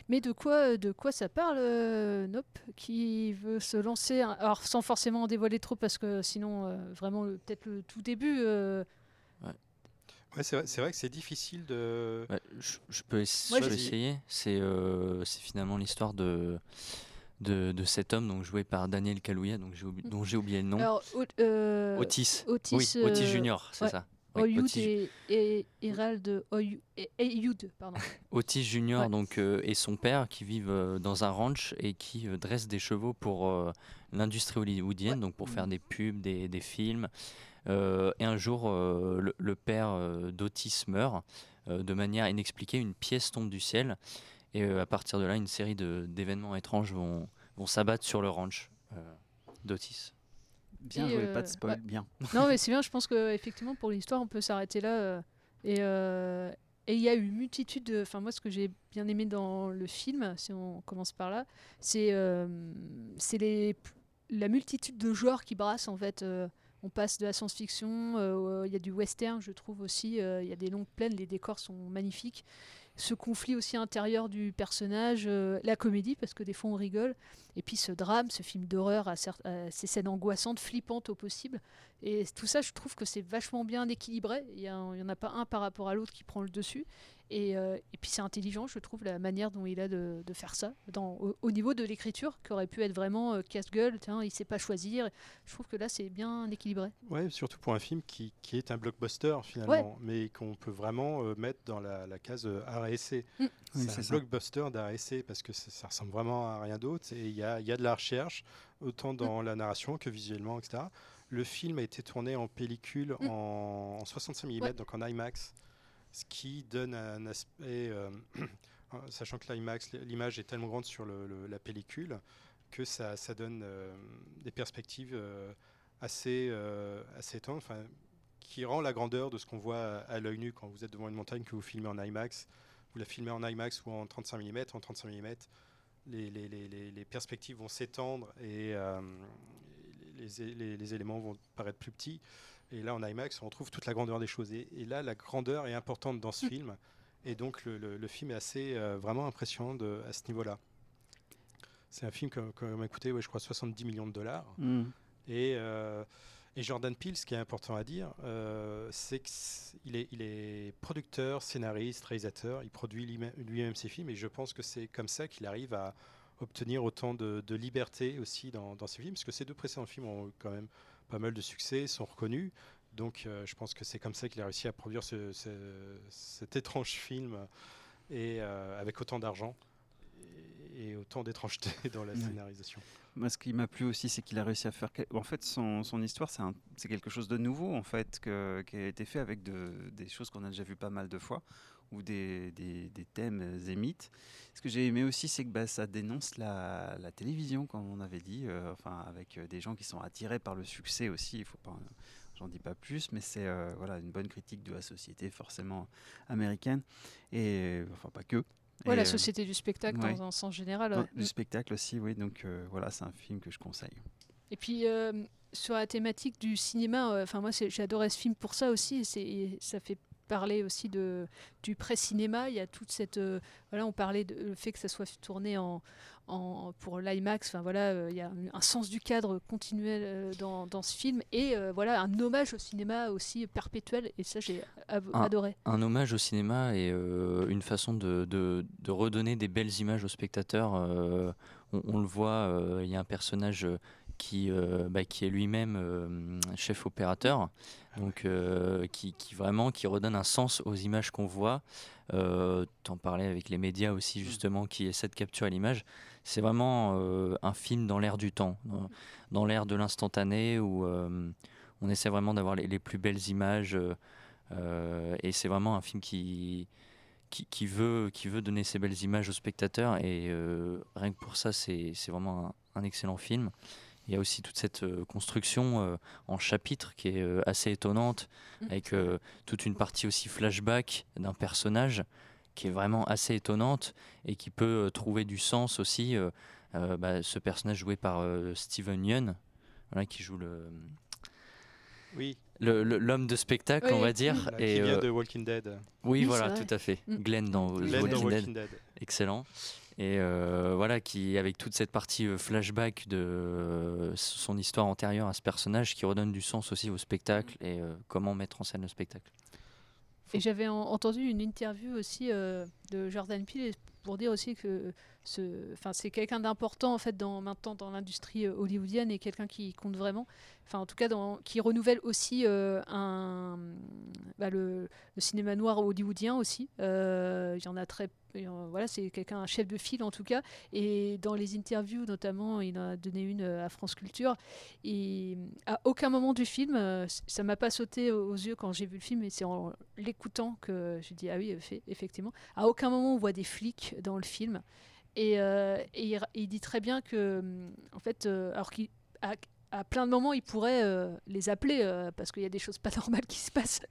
Mais de quoi, de quoi ça parle, euh, Nope, qui veut se lancer, un- alors sans forcément en dévoiler trop, parce que sinon, euh, vraiment, peut-être le tout début. euh, Ouais, c'est vrai, c'est vrai que c'est difficile de. Ouais, je, je peux, je essayer. C'est euh, finalement l'histoire de, de, de cet homme donc joué par Daniel Kaluuya, donc j'ai oublié- dont j'ai oublié le nom. Alors, Ot- euh, Otis. Otis, Oui, Otis euh, Junior, c'est ouais. ça. Oyud et, et et- Eyud, pardon. Otis Junior Ouais. donc euh, et son père qui vivent euh, dans un ranch et qui euh, dressent des chevaux pour euh, l'industrie hollywoodienne, donc pour faire des pubs, des, des films. Euh, et un jour, euh, le, le père euh, d'Otis meurt euh, de manière inexpliquée. Une pièce tombe du ciel et euh, à partir de là, une série d'événements étranges vont, vont s'abattre sur le ranch euh, d'Otis. Bien joué, euh, pas de spoil, ouais. bien. Non, mais c'est bien, je pense qu'effectivement, pour l'histoire, on peut s'arrêter là. euh, et euh, et il y a eu multitude de. Enfin, moi, ce que j'ai bien aimé dans le film, si on commence par là, c'est les la multitude de genres qui brassent, en fait. euh, on passe de la science-fiction, euh, il y a du western, je trouve aussi. euh, Il y a des longues plaines, les décors sont magnifiques. Ce conflit aussi intérieur du personnage, euh, la comédie, parce que des fois on rigole, et puis ce drame, ce film d'horreur, ces scènes angoissantes, flippantes au possible. Et tout ça, je trouve que c'est vachement bien équilibré. Il n'y en a pas un par rapport à l'autre qui prend le dessus. Et, euh, et puis c'est intelligent, je trouve, la manière dont il a de, de faire ça, dans, au, au niveau de l'écriture, qui aurait pu être vraiment euh, casse-gueule, tiens, il sait pas choisir. Je trouve que là, c'est bien équilibré. Ouais, surtout pour un film qui, qui est un blockbuster finalement, Ouais. mais qu'on peut vraiment euh, mettre dans la, la case euh, art et essai. Mm. C'est un ça. blockbuster d'art et essai parce que ça, ça ressemble vraiment à rien d'autre. Et il y a, il y a de la recherche, autant dans la narration que visuellement, etc. Le film a été tourné en pellicule Mm. en, en 65 mm, Ouais. donc en IMAX, ce qui donne un aspect, euh, sachant que l'image est tellement grande sur le- la pellicule que ça, donne euh, des perspectives euh, assez, assez enfin, qui rend la grandeur de ce qu'on voit à, l'œil nu quand vous êtes devant une montagne que vous filmez en IMAX. Vous la filmez en IMAX ou en 35 mm. En 35 mm, les, perspectives vont s'étendre et les éléments vont paraître plus petits. Et là, en IMAX, on retrouve toute la grandeur des choses. Et, et là, la grandeur est importante dans ce film. Et donc, le, le- le film est assez euh, vraiment impressionnant de- à ce niveau-là. C'est un film qui a qui a quand même coûté, ouais, je crois, 70 millions de dollars. Mm. Et, euh, et Jordan Peele, ce qui est important à dire, euh, c'est qu'il est, il est producteur, scénariste, réalisateur. Il produit lui-même ses films. Et je pense que c'est comme ça qu'il arrive à obtenir autant de, de liberté aussi dans, dans ses films. Parce que ces deux précédents films ont quand même pas mal de succès, sont reconnus. Donc euh, je pense que c'est comme ça qu'il a réussi à produire ce- ce- cet étrange film et euh, avec autant d'argent et, et autant d'étrangeté dans la scénarisation. Moi, ce qui m'a plu aussi, c'est qu'il a réussi à faire. En fait, son, son histoire, c'est quelque chose de nouveau, en fait, que- qui a été fait avec de- des choses qu'on a déjà vu pas mal de fois, ou des, des- des thèmes et mythes. Ce que j'ai aimé aussi, c'est que bah, ça dénonce la, la télévision, comme on avait dit, euh, enfin, avec euh, des gens qui sont attirés par le succès aussi. Il faut pas. J'en dis pas plus, mais c'est euh, voilà une bonne critique de la société forcément américaine et enfin pas que. Ouais, Et, la euh, société du spectacle ouais. dans un sens général. Ouais. Du spectacle aussi, oui. Donc euh, voilà, c'est un film que je conseille. Et puis euh, sur la thématique du cinéma, euh, enfin moi c'est- j'adorais ce film pour ça aussi. et c'est- et ça fait parler aussi de du pré-cinéma. Il y a toute cette euh, voilà, on parlait de le fait que ça soit tourné en, en pour l'IMAX. Enfin voilà, euh, il y a un, sens du cadre continuel euh, dans, dans ce film et voilà un hommage au cinéma aussi perpétuel. Et ça j'ai adoré. un hommage au cinéma et une façon de, de- de redonner des belles images aux spectateurs. on, on le voit, il y a un personnage qui, euh, bah, qui est lui-même euh, chef opérateur, donc euh, qui, qui vraiment qui redonne un sens aux images qu'on voit. T'en parlais avec les médias aussi justement qui essaient de capturer l'image. C'est vraiment un film dans l'air du temps, dans, dans l'air de l'instantané où on essaie vraiment d'avoir les, les plus belles images. et c'est vraiment un film qui, qui, qui veut, qui veut donner ces belles images aux spectateurs. Et rien que pour ça, c'est c'est vraiment un, un excellent film. Il y a aussi toute cette euh, construction euh, en chapitres qui est euh, assez étonnante, avec euh, toute une partie aussi flashback d'un personnage qui est vraiment assez étonnante et qui peut euh, trouver du sens aussi. euh, euh, bah, ce personnage joué par euh, Steven Yeun, voilà, qui joue le, Oui. le- l'homme de spectacle, Oui, on va dire. Voilà, et, qui vient euh, de Walking Dead. Oui, Oui, voilà, tout à fait. Mm. Glenn dans, Glenn Walking, dans Dead. Walking Dead. Excellent. Et euh, voilà, qui avec toute cette partie euh, flashback de euh, son histoire antérieure à ce personnage, qui redonne du sens aussi au spectacle et comment mettre en scène le spectacle. Et j'avais en- entendu une interview aussi de Jordan Peele pour dire aussi que ce, enfin, c'est quelqu'un d'important en fait maintenant dans l'industrie hollywoodienne et quelqu'un qui compte vraiment. Enfin, en tout cas, qui renouvelle aussi un, bah, le, le cinéma noir hollywoodien aussi. Il y en a très euh, voilà, c'est quelqu'un, un chef de file en tout cas. Et dans les interviews, notamment, il en a donné une euh, à France Culture. Et à aucun moment du film, euh, ça m'a pas sauté aux yeux quand j'ai vu le film, et c'est en l'écoutant que j'ai dit ah oui, effe- effectivement. À aucun moment on voit des flics dans le film. Et, euh, il, dit très bien que, hum, en fait, euh, alors qu'il à, à plein de moments, il pourrait euh, les appeler euh, parce qu'il y a des choses pas normales qui se passent.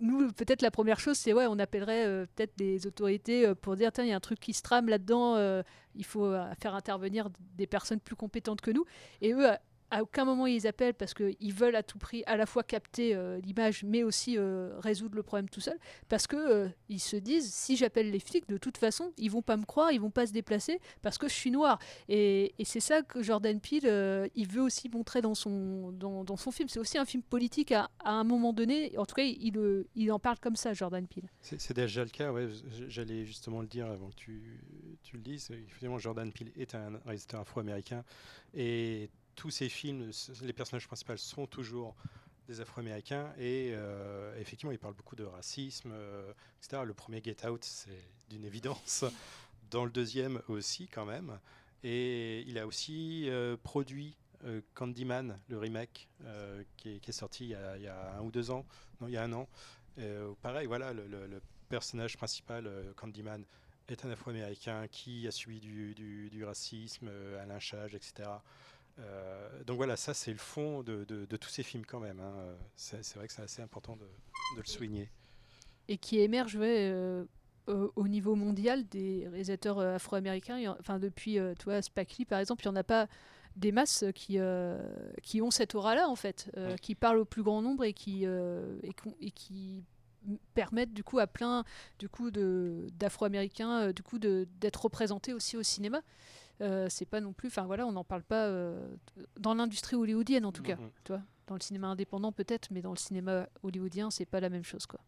Nous, peut-être la première chose, c'est ouais, on appellerait euh, peut-être des autorités euh, pour dire tiens, il y a un truc qui se trame là-dedans, il faut faire intervenir des personnes plus compétentes que nous. Et eux, à, aucun moment ils appellent parce qu'ils veulent à tout prix à la fois capter euh, l'image, mais aussi euh, résoudre le problème tout seul. Parce que euh, ils se disent, si j'appelle les flics, de toute façon, ils vont pas me croire, ils vont pas se déplacer parce que je suis noir. Et, c'est ça que Jordan Peele, il veut aussi montrer dans son, dans, son film. C'est aussi un film politique à, à, un moment donné. En tout cas, il, il en parle comme ça, Jordan Peele. C'est déjà le cas, ouais. J'allais justement le dire avant que tu, tu le dises. Effectivement, Jordan Peele est un réalisateur afro-américain et tous ces films, les personnages principaux sont toujours des Afro-Américains et euh, effectivement, il parle beaucoup de racisme, euh, etc. Le premier Get Out, c'est d'une évidence. Dans le deuxième aussi, quand même. Et il a aussi euh, produit Candyman, le remake, qui est, sorti il y, a, un ou deux ans, non, il y a un an. pareil, voilà, le, personnage principal, Candyman, est un Afro-Américain qui a subi du, du racisme, un lynchage, etc. Euh, donc voilà, ça c'est le fond de, de, de, tous ces films quand même. Hein. C'est vrai que c'est assez important de, de, le souligner. Et qui émerge ouais, euh, au niveau mondial des réalisateurs euh, afro-américains. Enfin depuis, euh, toi, Spike Lee par exemple, il n'y en a pas des masses qui, euh, qui ont cette aura-là en fait, ouais. qui parlent au plus grand nombre et qui, et, et qui permettent du coup à plein du coup d'afro-américains du coup d'être représentés aussi au cinéma euh, c'est pas non plus enfin voilà on n'en parle pas euh, dans l'industrie hollywoodienne en tout cas Mhm. tu vois dans le cinéma indépendant peut-être mais dans le cinéma hollywoodien c'est pas la même chose quoi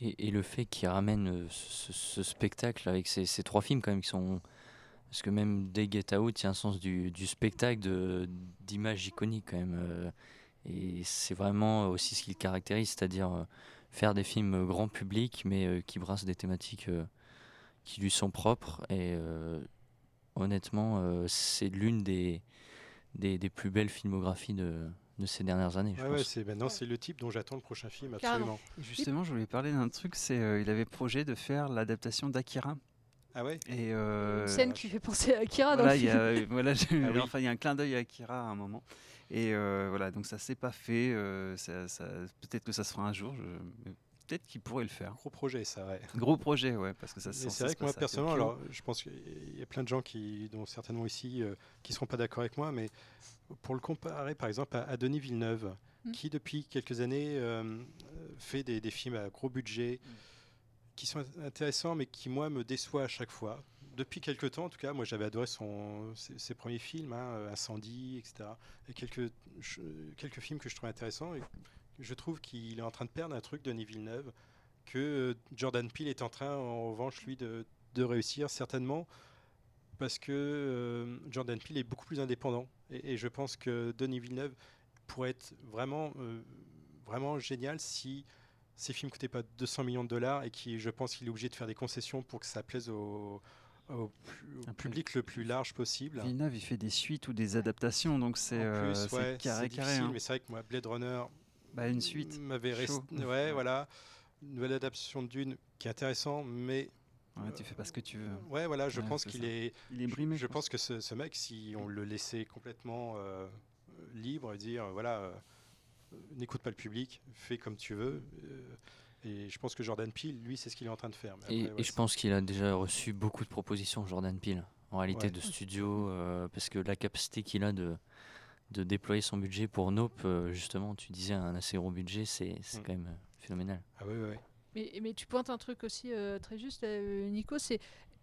Et, et le fait qu'il ramène euh, ce, ce spectacle avec ces, ces trois films quand même qui sont parce que même dès Get Out, il y a un sens du, du spectacle, de- d'image iconique quand même. et c'est vraiment aussi ce qui le caractérise, c'est-à-dire faire des films grand public, mais qui brassent des thématiques qui lui sont propres. Et honnêtement, euh, c'est l'une des, des, des plus belles filmographies de, de ces dernières années. je Ouais, pense. ouais, c'est maintenant c'est le type dont j'attends le prochain film absolument. Justement, je voulais parler d'un truc, c'est euh, il avait projet de faire l'adaptation d'Akira. Ah ouais? Et euh, une scène qui fait penser à Akira dans voilà, le il y film a, voilà, Ah oui. enfin, il y a un clin d'œil à Akira à un moment. Et euh, voilà, donc ça s'est pas fait. euh, ça, ça- peut-être que ça se fera un jour. je- Peut-être qu'il pourrait le faire. Gros projet, ça, ouais. Gros projet, ouais, parce que ça. C'est vrai que moi, personnellement, alors, je pense qu'il y a plein de gens qui, dont certainement ici, euh, qui ne seront pas d'accord avec moi, mais pour le comparer, par exemple, à, à Denis Villeneuve, Mm. qui depuis quelques années euh, fait des, des films à gros budget, qui sont intéressants, mais qui, moi, me déçoivent à chaque fois. Depuis quelques temps, en tout cas, moi, j'avais adoré son, ses, ses premiers films, hein, Incendie, etc. Et quelques, je- quelques films que je trouve intéressants. Et je trouve qu'il est en train de perdre un truc, Denis Villeneuve, que euh, Jordan Peele est en train, en revanche, lui, de, de réussir, certainement, parce que euh, Jordan Peele est beaucoup plus indépendant. Et, et je pense que Denis Villeneuve pourrait être vraiment, euh, vraiment génial si ces films ne coûtaient pas 200 millions de dollars et qui, je pense qu'il est obligé de faire des concessions pour que ça plaise au, public le plus large possible. Villeneuve, il fait des suites ou des adaptations, donc c'est euh, ouais, carré carré. hein. mais c'est vrai que moi, Blade Runner Bah, une suite. m'avait chaud. resté. Ouais, voilà. Une nouvelle adaptation de Dune qui est intéressant, mais. Ouais, tu fais pas ce que tu veux. Ouais, voilà, je Ouais, pense qu'il est. Il est je- brimé, Je, je pense que ce, ce mec, si on le laissait complètement euh, libre et dire, euh, voilà, euh, n'écoute pas le public, fais comme tu veux. euh, et je pense que Jordan Peele, lui, c'est ce qu'il est en train de faire. Mais Et, après, ouais, et je pense qu'il a déjà reçu beaucoup de propositions, Jordan Peele, en réalité, Ouais. de studio, euh, parce que la capacité qu'il a de, de déployer son budget pour Nope, euh, justement, tu disais un assez gros budget, c'est c'est Mm. quand même euh, phénoménal. Ah oui, oui, oui. Mais, mais tu pointes un truc aussi euh, très juste, euh, Nico, c'est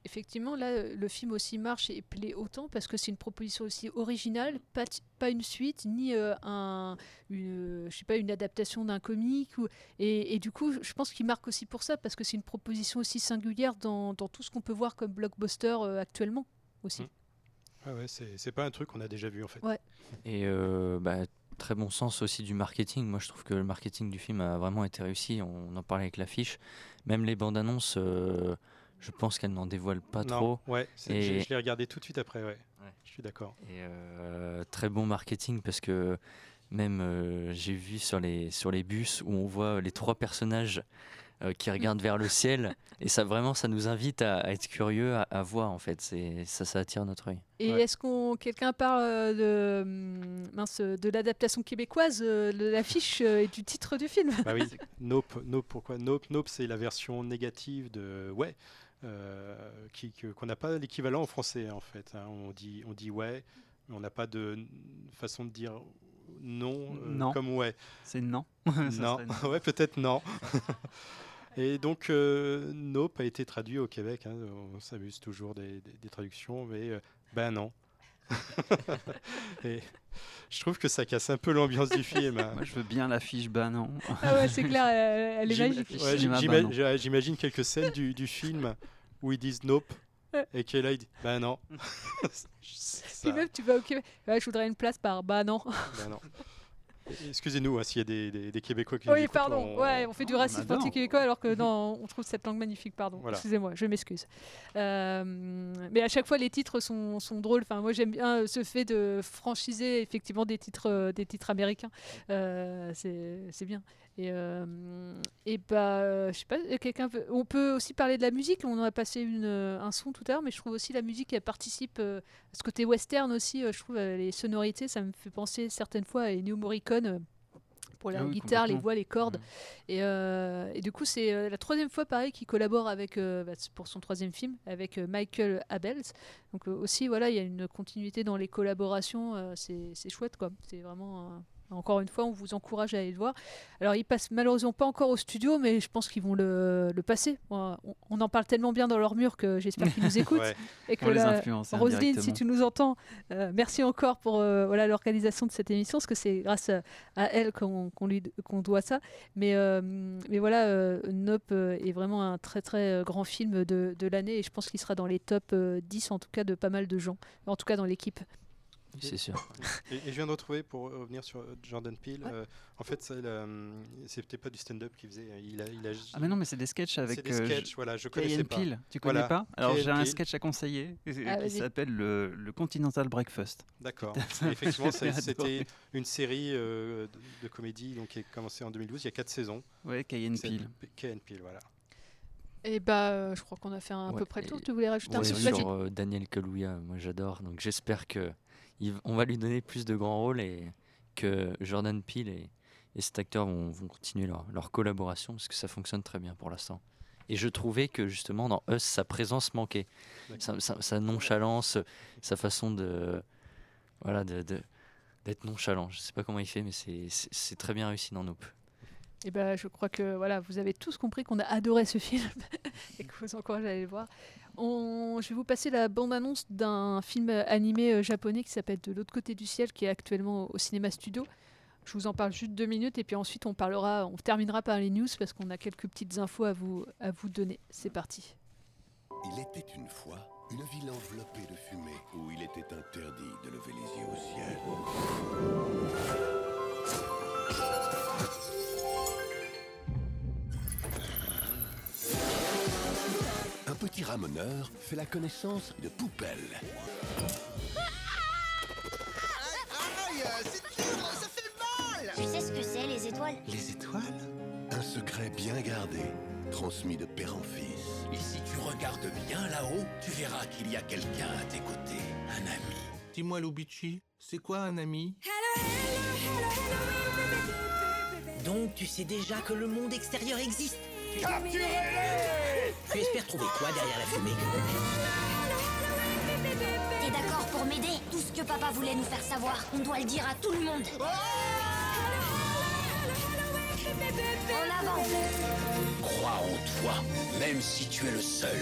effectivement là le film aussi marche et plaît autant parce que c'est une proposition aussi originale, pas, pas une suite ni euh, un, une, je sais pas une adaptation d'un comique ou, et, et du coup je pense qu'il marque aussi pour ça parce que c'est une proposition aussi singulière dans, dans tout ce qu'on peut voir comme blockbuster euh, actuellement aussi. Mm. Ah ouais, c'est c'est pas un truc qu'on a déjà vu en fait. Ouais. Et euh, bah, très bon sens aussi du marketing. Moi, je trouve que le marketing du film a vraiment été réussi. On en parlait avec l'affiche. Même les bandes annonces, euh, je pense qu'elles n'en dévoilent pas Non, trop. Ouais, c'est- Et- je, je l'ai regardé tout de suite après, ouais. Je suis d'accord. Et euh, très bon marketing parce que même euh, j'ai vu sur les, sur les bus où on voit les trois personnages qui regardent vers le ciel et ça vraiment ça nous invite à, à être curieux, à, à voir en fait. C'est ça, ça attire notre œil. Et est-ce qu'on quelqu'un parle euh, de hum, mince de l'adaptation québécoise euh, de l'affiche euh, et du titre du film? Bah oui, Nope, Nope, pourquoi Nope, Nope, c'est la version négative de Ouais, euh, qu'on n'a pas l'équivalent en français en fait. hein. On dit, on dit Ouais, On n'a pas de façon de dire non, euh, Non. comme ouais. C'est non. Non, ouais, peut-être non. Et donc, euh, Nope a été traduit au Québec. hein, on s'amuse toujours des, des- des traductions, mais euh, ben non. Et je trouve que ça casse un peu l'ambiance du film. hein. Moi, je veux bien l'affiche, bah non. Ah ouais, c'est clair, elle, elle est magique. ouais, J'imagine quelques scènes du, du film où ils disent Nope. Et qui est là, il dit Ben non. Puis Ça- même, tu vas au Québec. Ouais, je voudrais une place par bah non. ben non. Excusez-nous hein, s'il y a des, des- des Québécois qui Oui, nous écoutent, pardon. on- Ouais, on fait du racisme adore. anti-québécois alors que non, on trouve cette langue magnifique. Pardon. Voilà. Excusez-moi, je m'excuse. Euh, mais à chaque fois, les titres sont, sont drôles. Enfin, moi, j'aime bien euh, ce fait de franchiser effectivement des titres, euh, des titres américains. Euh, c'est bien. Et, euh, et bah, euh, je sais pas, quelqu'un veut- On peut aussi parler de la musique. On en a passé une, euh, un son tout à l'heure, mais je trouve aussi la musique, elle participe euh, à ce côté western aussi. euh, je trouve euh, les sonorités, ça me fait penser certaines fois à Ennio Morricone. euh, pour la Ah oui, guitare, les voix, les cordes. Et, euh, et du coup, c'est euh, la troisième fois, pareil, qu'il collabore avec, euh, bah, pour son troisième film, avec euh, Michael Abels. Donc euh, aussi, voilà, il y a une continuité dans les collaborations. euh, c'est c'est chouette, quoi. C'est vraiment... encore une fois, on vous encourage à aller le voir. Alors, il passe malheureusement pas encore au studio, mais je pense qu'ils vont le, le passer. On, on en parle tellement bien dans leur mur que j'espère qu'ils nous écoutent. Ouais. Et que hein, Roselyne, si tu nous entends, euh, merci encore pour euh, voilà l'organisation de cette émission, parce que c'est grâce à, à elle qu'on qu'on doit ça. Mais euh, mais voilà, Nope est vraiment un très très grand film de, de l'année, et je pense qu'il sera dans les top euh, 10 en tout cas de pas mal de gens, en tout cas dans l'équipe. C'est sûr. Et, et je viens de retrouver, pour revenir sur euh, Jordan Peele, euh, en fait, hum, c'était pas du stand-up qu'il faisait. Il a, il a, Ah mais non, mais c'est des sketchs avec C'est des euh, sketchs, J- voilà, je Cayenne connaissais pas. Peele. Tu connais Voilà, pas Alors j'ai un sketch à conseiller euh, Ah, qui s'appelle le, le Continental Breakfast. D'accord. Effectivement, c'était une série euh, de, de comédie donc, qui a commencé en 2012. Il y a quatre saisons. Ouais, Cayenne Peele. Cayenne Peele, voilà. Et bah, euh, je crois qu'on a fait un Ouais, peu près le tour. Tu voulais rajouter un ouais, truc sur euh, Daniel Kaluuya, moi j'adore. Donc j'espère que on va lui donner plus de grands rôles et que Jordan Peele et, et cet acteur vont, continuer leur, collaboration parce que ça fonctionne très bien pour l'instant. Et je trouvais que justement dans Us, sa présence manquait. Sa, nonchalance, sa façon de. Voilà, d'être nonchalant. Je sais pas comment il fait, mais c'est- très bien réussi dans Nope. Et ben, je crois que voilà, vous avez tous compris qu'on a adoré ce film et que vous encourage à aller le voir. Je vais vous passer la bande-annonce d'un film animé euh, japonais qui s'appelle De l'autre côté du ciel, qui est actuellement au cinéma studio. Je vous en parle juste deux minutes et puis ensuite on parlera, on terminera par les news parce qu'on a quelques petites infos à vous, à vous donner. C'est parti. Il était une fois une ville enveloppée de fumée où il était interdit de lever les yeux au ciel. Petit ramoneur fait la connaissance de Poupelle. Aïe, c'est dur, ça fait mal Tu sais ce que c'est, les étoiles? Les étoiles? Un secret bien gardé, transmis de père en fils. Et si tu regardes bien là-haut, tu verras qu'il y a quelqu'un à tes côtés, un ami. Dis-moi, Lubici, c'est quoi un ami? Donc tu sais déjà que le monde extérieur existe Capturez-les Tu espères trouver quoi derrière la fumée T'es d'accord pour m'aider Tout ce que papa voulait nous faire savoir, on doit le dire à tout le monde. En avant Crois en toi, même si tu es le seul.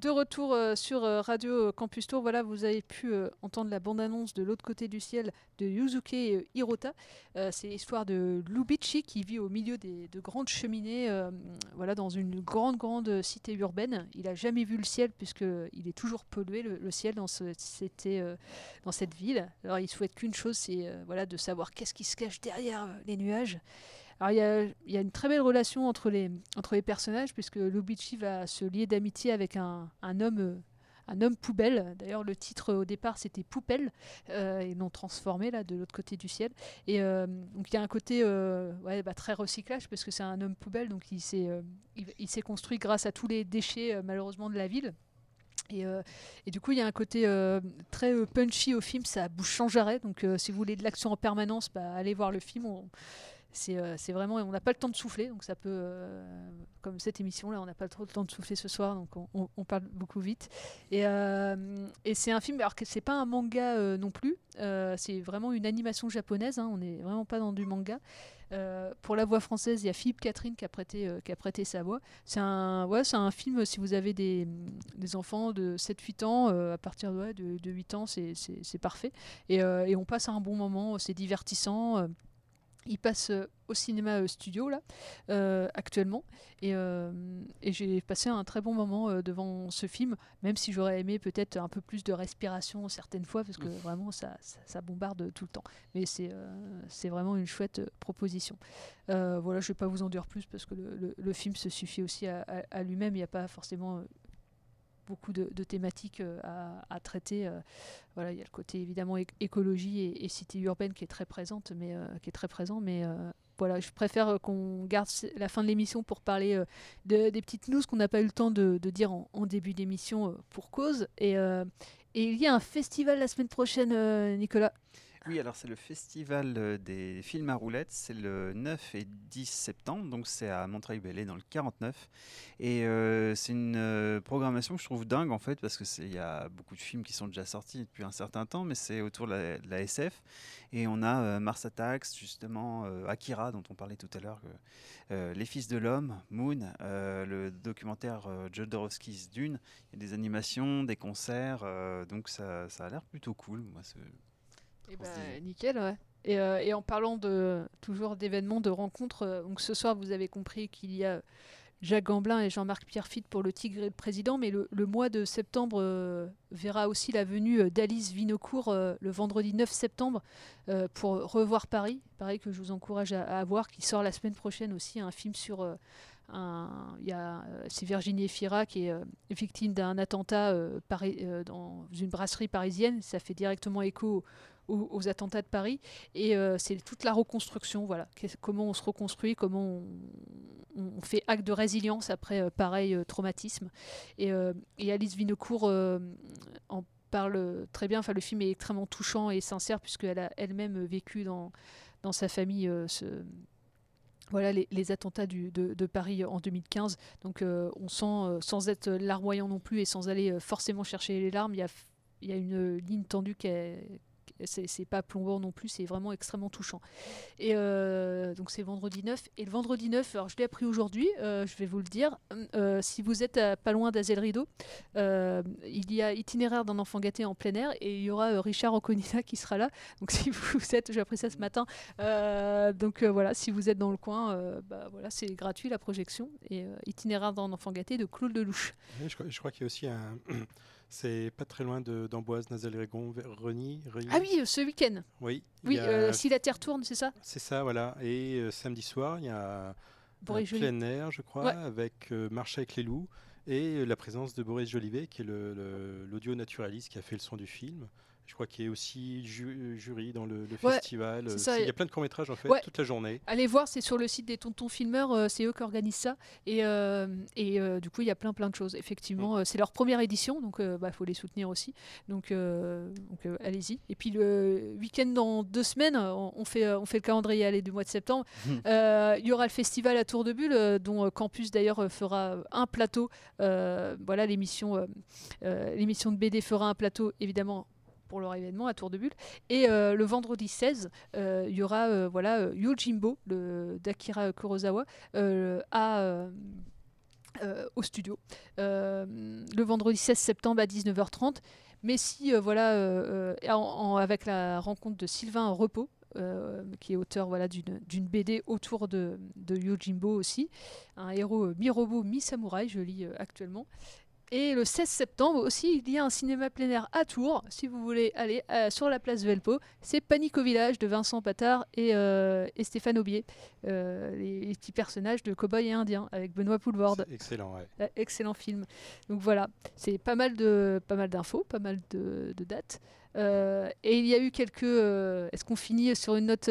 De retour euh, sur euh, Radio Campus Tour, voilà, vous avez pu euh, entendre la bande-annonce de l'autre côté du ciel de Yuzuke euh, Hirota. Euh, c'est l'histoire de Lubichi qui vit au milieu de grandes cheminées, euh, voilà, dans une grande, grande cité urbaine. Il n'a jamais vu le ciel puisqu'il est toujours pollué, le, ciel, dans, euh, cette ville. Alors il souhaite qu'une chose, c'est euh, voilà, de savoir qu'est-ce qui se cache derrière euh, les nuages. Alors il y a, une très belle relation entre les, personnages puisque Lubichi va se lier d'amitié avec un, un homme euh, un homme poubelle. D'ailleurs, le titre au départ c'était Poupelle euh, et non transformé là de l'autre côté du ciel. Et euh, donc il y a un côté bah, très recyclage parce que c'est un homme poubelle, donc il s'est construit grâce à tous les déchets malheureusement de la ville. Et, du coup, il y a un côté très punchy au film, ça bouge sans arrêt. Donc, si vous voulez de l'action en permanence, bah, allez voir le film. C'est vraiment, on n'a pas le temps de souffler, donc ça peut, comme cette émission là, on n'a pas trop le temps de souffler ce soir, donc on, parle beaucoup vite. Et, et c'est un film, alors que c'est pas un manga non plus, c'est vraiment une animation japonaise, hein, on n'est vraiment pas dans du manga. Euh, pour la voix française, il y a Philippe Catherine qui a prêté, euh, qui a prêté sa voix. C'est un, ouais, un film, si vous avez des, enfants de 7-8 ans, euh, à partir de, de, de 8 ans, c'est, parfait. Et, on passe un bon moment, c'est divertissant. Il passe euh, au cinéma euh, studio là euh, actuellement. Et, j'ai passé un très bon moment devant ce film même si j'aurais aimé peut-être un peu plus de respiration certaines fois parce que vraiment ça, ça, bombarde tout le temps. Mais c'est c'est vraiment une chouette proposition. Voilà je vais pas vous en dire plus parce que le, le, film se suffit aussi à, à lui-même. Il n'y a pas forcément beaucoup de, thématiques euh, à, traiter. Euh, voilà, il y a le côté évidemment écologie et, cité urbaine qui est très présente, mais euh, qui est très présent, mais voilà, je préfère qu'on garde la fin de l'émission pour parler de, des petites news qu'on n'a pas eu le temps de, dire en, début d'émission pour cause. Et, il y a un festival la semaine prochaine, Nicolas. Oui, alors c'est le festival euh, des films à roulettes, c'est le 9 et 10 septembre, donc c'est à Montreuil-Bellay dans le 49. Et euh, c'est une euh, programmation que je trouve dingue en fait, parce qu'il y a beaucoup de films qui sont déjà sortis depuis un certain temps, mais c'est autour de la, SF. Et on a Mars Attacks, justement, Akira, dont on parlait tout à l'heure, Les Fils de l'Homme, Moon, le documentaire Jodorowsky's Dune, il y a des animations, des concerts, donc ça, a l'air plutôt cool. Moi, et eh ben, nickel, ouais. Et, euh, et, en parlant de toujours d'événements, de rencontres, euh, donc ce soir vous avez compris qu'il y a Jacques Gamblin et Jean-Marc Pierrefitte pour le Tigre et le Président, mais le, le mois de septembre euh, verra aussi la venue d'Alice Vinocourt le vendredi 9 septembre pour revoir Paris. Pareil que je vous encourage à, à, voir, qui sort la semaine prochaine aussi, un film sur il y a, c'est Virginie Efira qui est victime d'un attentat dans une brasserie parisienne. Ça fait directement écho aux, attentats de Paris. Et euh, c'est toute la reconstruction, voilà. Comment on se reconstruit, comment on, fait acte de résilience après euh, pareil euh, traumatisme. Et, Alice Vinocourt en parle très bien. Enfin, le film est extrêmement touchant et sincère puisqu'elle a elle-même vécu dans, dans sa famille voilà les, attentats de, Paris en 2015. Donc on sent, sans être larmoyant non plus et sans aller forcément chercher les larmes, il y a, y a, une ligne tendue qui est, c'est pas plombant non plus, c'est vraiment extrêmement touchant. Et euh, donc c'est vendredi 9. Et le vendredi 9, alors je l'ai appris aujourd'hui, euh, je vais vous le dire, euh, si vous êtes pas loin d'Azel Rideau, il y a itinéraire d'un enfant gâté en plein air et il y aura Richard Oconina qui sera là. Donc si vous êtes, j'ai appris ça ce matin, donc voilà, si vous êtes dans le coin, bah, voilà, c'est gratuit la projection. Et itinéraire d'un enfant gâté de Claude Lelouch. je, crois, je crois qu'il y a aussi un. C'est pas très loin d'Amboise, Nazel-Régon, Reny, Ah oui, euh, ce week-end. Oui. Oui, euh, si la Terre tourne, c'est ça C'est ça, voilà. Et euh, samedi soir, il y a un plein air, je crois, avec Marche avec les loups et la présence de Boris Jolivet, qui est l'audio naturaliste qui a fait le son du film je crois qu'il y a aussi jury dans le, festival. il y a plein de courts-métrages en fait toute la journée. Allez voir, c'est sur le site des Tontons Filmeurs, euh, c'est eux qui organisent ça. Et, euh, et euh, du coup, il y a plein plein de choses. Effectivement, mm. c'est leur première édition, donc il bah, faut les soutenir aussi. Donc, donc allez-y. Et puis le week-end dans deux semaines, on, fait, on fait le calendrier aller du mois de septembre. Mm. Il y aura le festival à Tour de Bulle, dont Campus d'ailleurs fera un plateau. voilà, l'émission l'émission de BD fera un plateau évidemment pour leur événement à Tour de Bulle. Et euh, le vendredi 16, euh, il y aura euh, voilà, Yojimbo d'Akira Kurosawa au studio. le vendredi 16 septembre à 19h30. Mais si, voilà, avec la rencontre de Sylvain Repos, qui est auteur voilà, d'une BD autour de, de, Yojimbo aussi, un héros mi-robot, mi-samouraï, je lis actuellement. Et le 16 septembre aussi, il y a un cinéma plein air à Tours, si vous voulez aller euh, sur la place Velpo. C'est Panique au village de Vincent Patard et, euh, Stéphane Aubier, euh, les, petits personnages de Cowboy et Indien avec Benoît Poulvorde. Excellent, ouais. excellent film. Donc voilà, c'est pas mal de pas mal d'infos, pas mal de, dates. et il y a eu quelques. Est-ce qu'on finit sur une note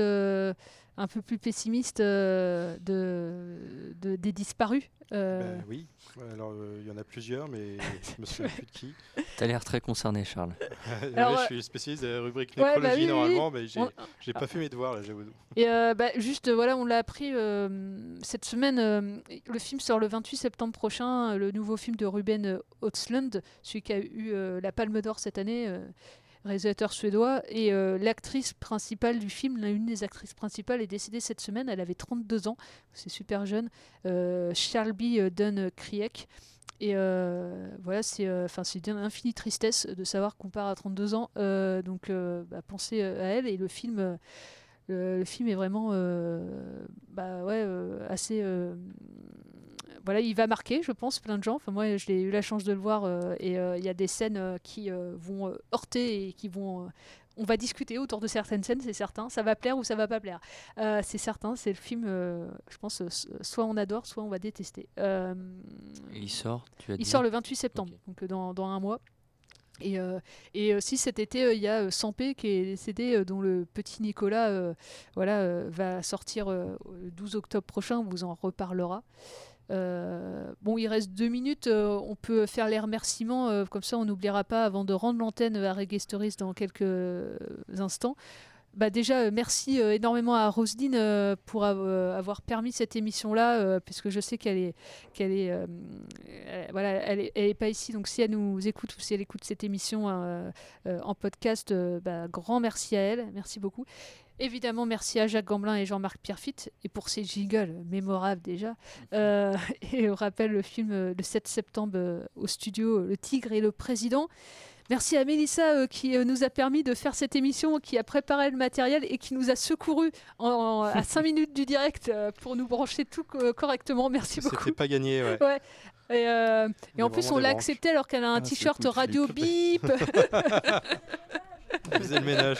un peu plus pessimiste de, de, des disparus. Ben oui, alors il y en a plusieurs, mais je me souviens plus de qui. Tu as l'air très concerné, Charles. Alors, je suis spécialiste de la rubrique bah nécrologie normalement, mais j'ai n'ai pas fait mes devoirs là, j'avoue. Et bah, juste, voilà, on l'a appris cette semaine. le film sort le 28 septembre prochain, le nouveau film de Ruben Östlund, celui qui a eu la Palme d'Or cette année réalisateur suédois. Et euh, l'actrice principale du film, l'une des actrices principales, est décédée cette semaine. Elle avait 32 ans, c'est super jeune. Euh, Charlby euh, Dunn Kriek. Et voilà, c'est enfin c'est infinie tristesse de savoir qu'on part à 32 ans. donc bah, pensez à elle et le film. Le, film est vraiment bah ouais, assez voilà, il va marquer, je pense, plein de gens. Enfin, moi, j'ai eu la chance de le voir euh, et euh, il y a des scènes euh, qui vont heurter et qui vont. on va discuter autour de certaines scènes, c'est certain. Ça va plaire ou ça va pas plaire. c'est certain, c'est le film, je pense, soit on adore, soit on va détester. il sort, tu as Il sort le 28 septembre, donc dans, dans, un mois. Et, et aussi cet été, il y a Sampé qui est décédé, dont le petit Nicolas voilà, va sortir le 12 octobre prochain, on vous en reparlera. Euh, bon, il reste deux minutes. Euh, on peut faire les remerciements, euh, comme ça on n'oubliera pas avant de rendre l'antenne à Reggae dans quelques instants. Bah déjà, merci énormément à Roselyne pour avoir permis cette émission-là, puisque je sais qu'elle est, qu'elle est, voilà, elle est, pas ici. Donc si elle nous écoute ou si elle écoute cette émission en podcast, bah, grand merci à elle, merci beaucoup. Évidemment, merci à Jacques Gamblin et Jean-Marc Pierrefitte et pour ces jingles mémorables déjà. Euh, et on rappelle le film euh, le 7 septembre euh, au studio Le Tigre et le Président. Merci à Mélissa qui nous a permis de faire cette émission, qui a préparé le matériel et qui nous a secouru à 5 minutes du direct pour nous brancher tout correctement. Merci beaucoup. C'était pas gagné, ouais. Et, en plus, on l'a accepté alors qu'elle a un ah, t-shirt radio bip. Faisait le ménage.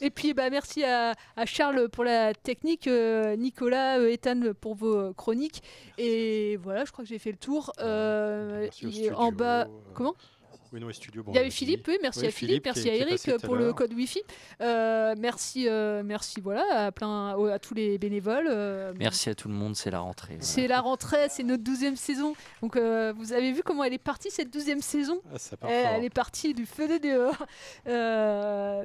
Et, puis bah, merci à, Charles pour la technique, euh, Nicolas, euh, Ethan pour vos chroniques. Et voilà, je crois que j'ai fait le tour. Euh, en bas, comment? Il y a eu Philippe, oui, merci à Philippe, merci à Eric pour le code Wi-Fi. Euh, merci, euh, merci voilà, à, plein, à tous les bénévoles. Euh. merci à tout le monde, c'est la rentrée. C'est la rentrée, c'est notre douzième saison. Donc vous avez vu comment elle est partie cette douzième saison? Ah, elle, est partie du feu de dehors.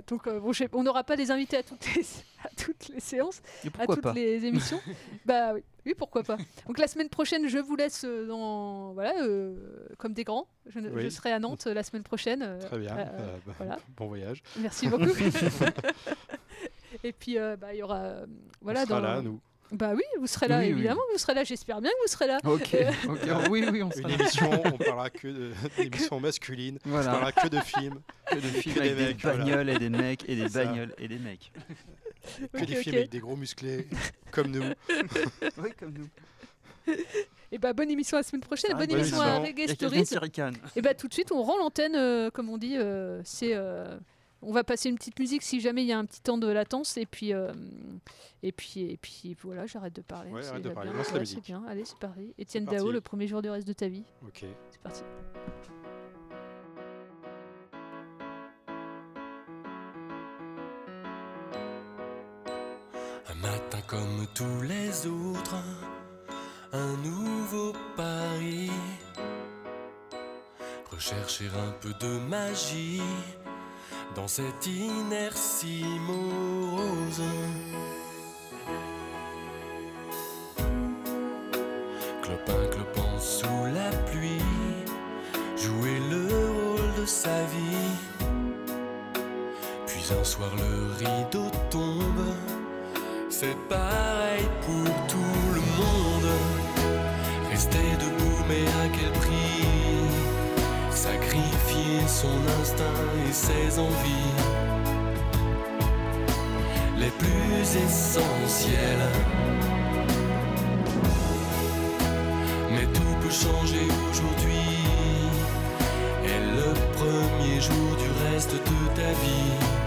donc on n'aura pas des invités à toutes les, à toutes les séances, à toutes les émissions. bah oui. Oui, pourquoi pas. Donc la semaine prochaine, je vous laisse euh, dans voilà euh, comme des grands. Je, serai à Nantes euh, la semaine prochaine. Très bien. Bah, bon voyage. Merci beaucoup. Et puis bah, il y aura voilà on sera là nous. Bah oui, vous serez là, évidemment, vous serez là, j'espère bien que vous serez là. Ok, oui, oui, on sera Une émission, on parlera que d'émissions masculines, voilà. on parlera que de films. Que de films avec des, bagnoles et des mecs, et des bagnoles et des mecs. Que des films avec des gros musclés, comme nous. oui, comme nous. Et bah bonne émission la semaine prochaine, bonne, émission à Reggae Stories. Et bah tout de suite on rend l'antenne, euh, comme on dit, euh, c'est euh, on va passer une petite musique si jamais il y a un petit temps de latence et puis et puis et puis voilà j'arrête de parler. Ouais, arrête de parler. Lance la musique. Bien. Allez c'est parti. Étienne Dao, le premier jour du reste de ta vie. Ok. C'est parti. Comme tous les autres, un nouveau pari. Rechercher un peu de magie dans cette inertie morose. Clopin clopin sous la pluie, jouer le rôle de sa vie. Puis un soir le rideau tombe c'est pareil pour tout le monde. Rester debout, mais à quel prix? Sacrifier son instinct et ses envies les plus essentielles. Mais tout peut changer aujourd'hui. Et le premier jour du reste de ta vie.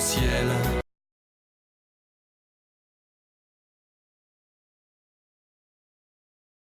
ciel.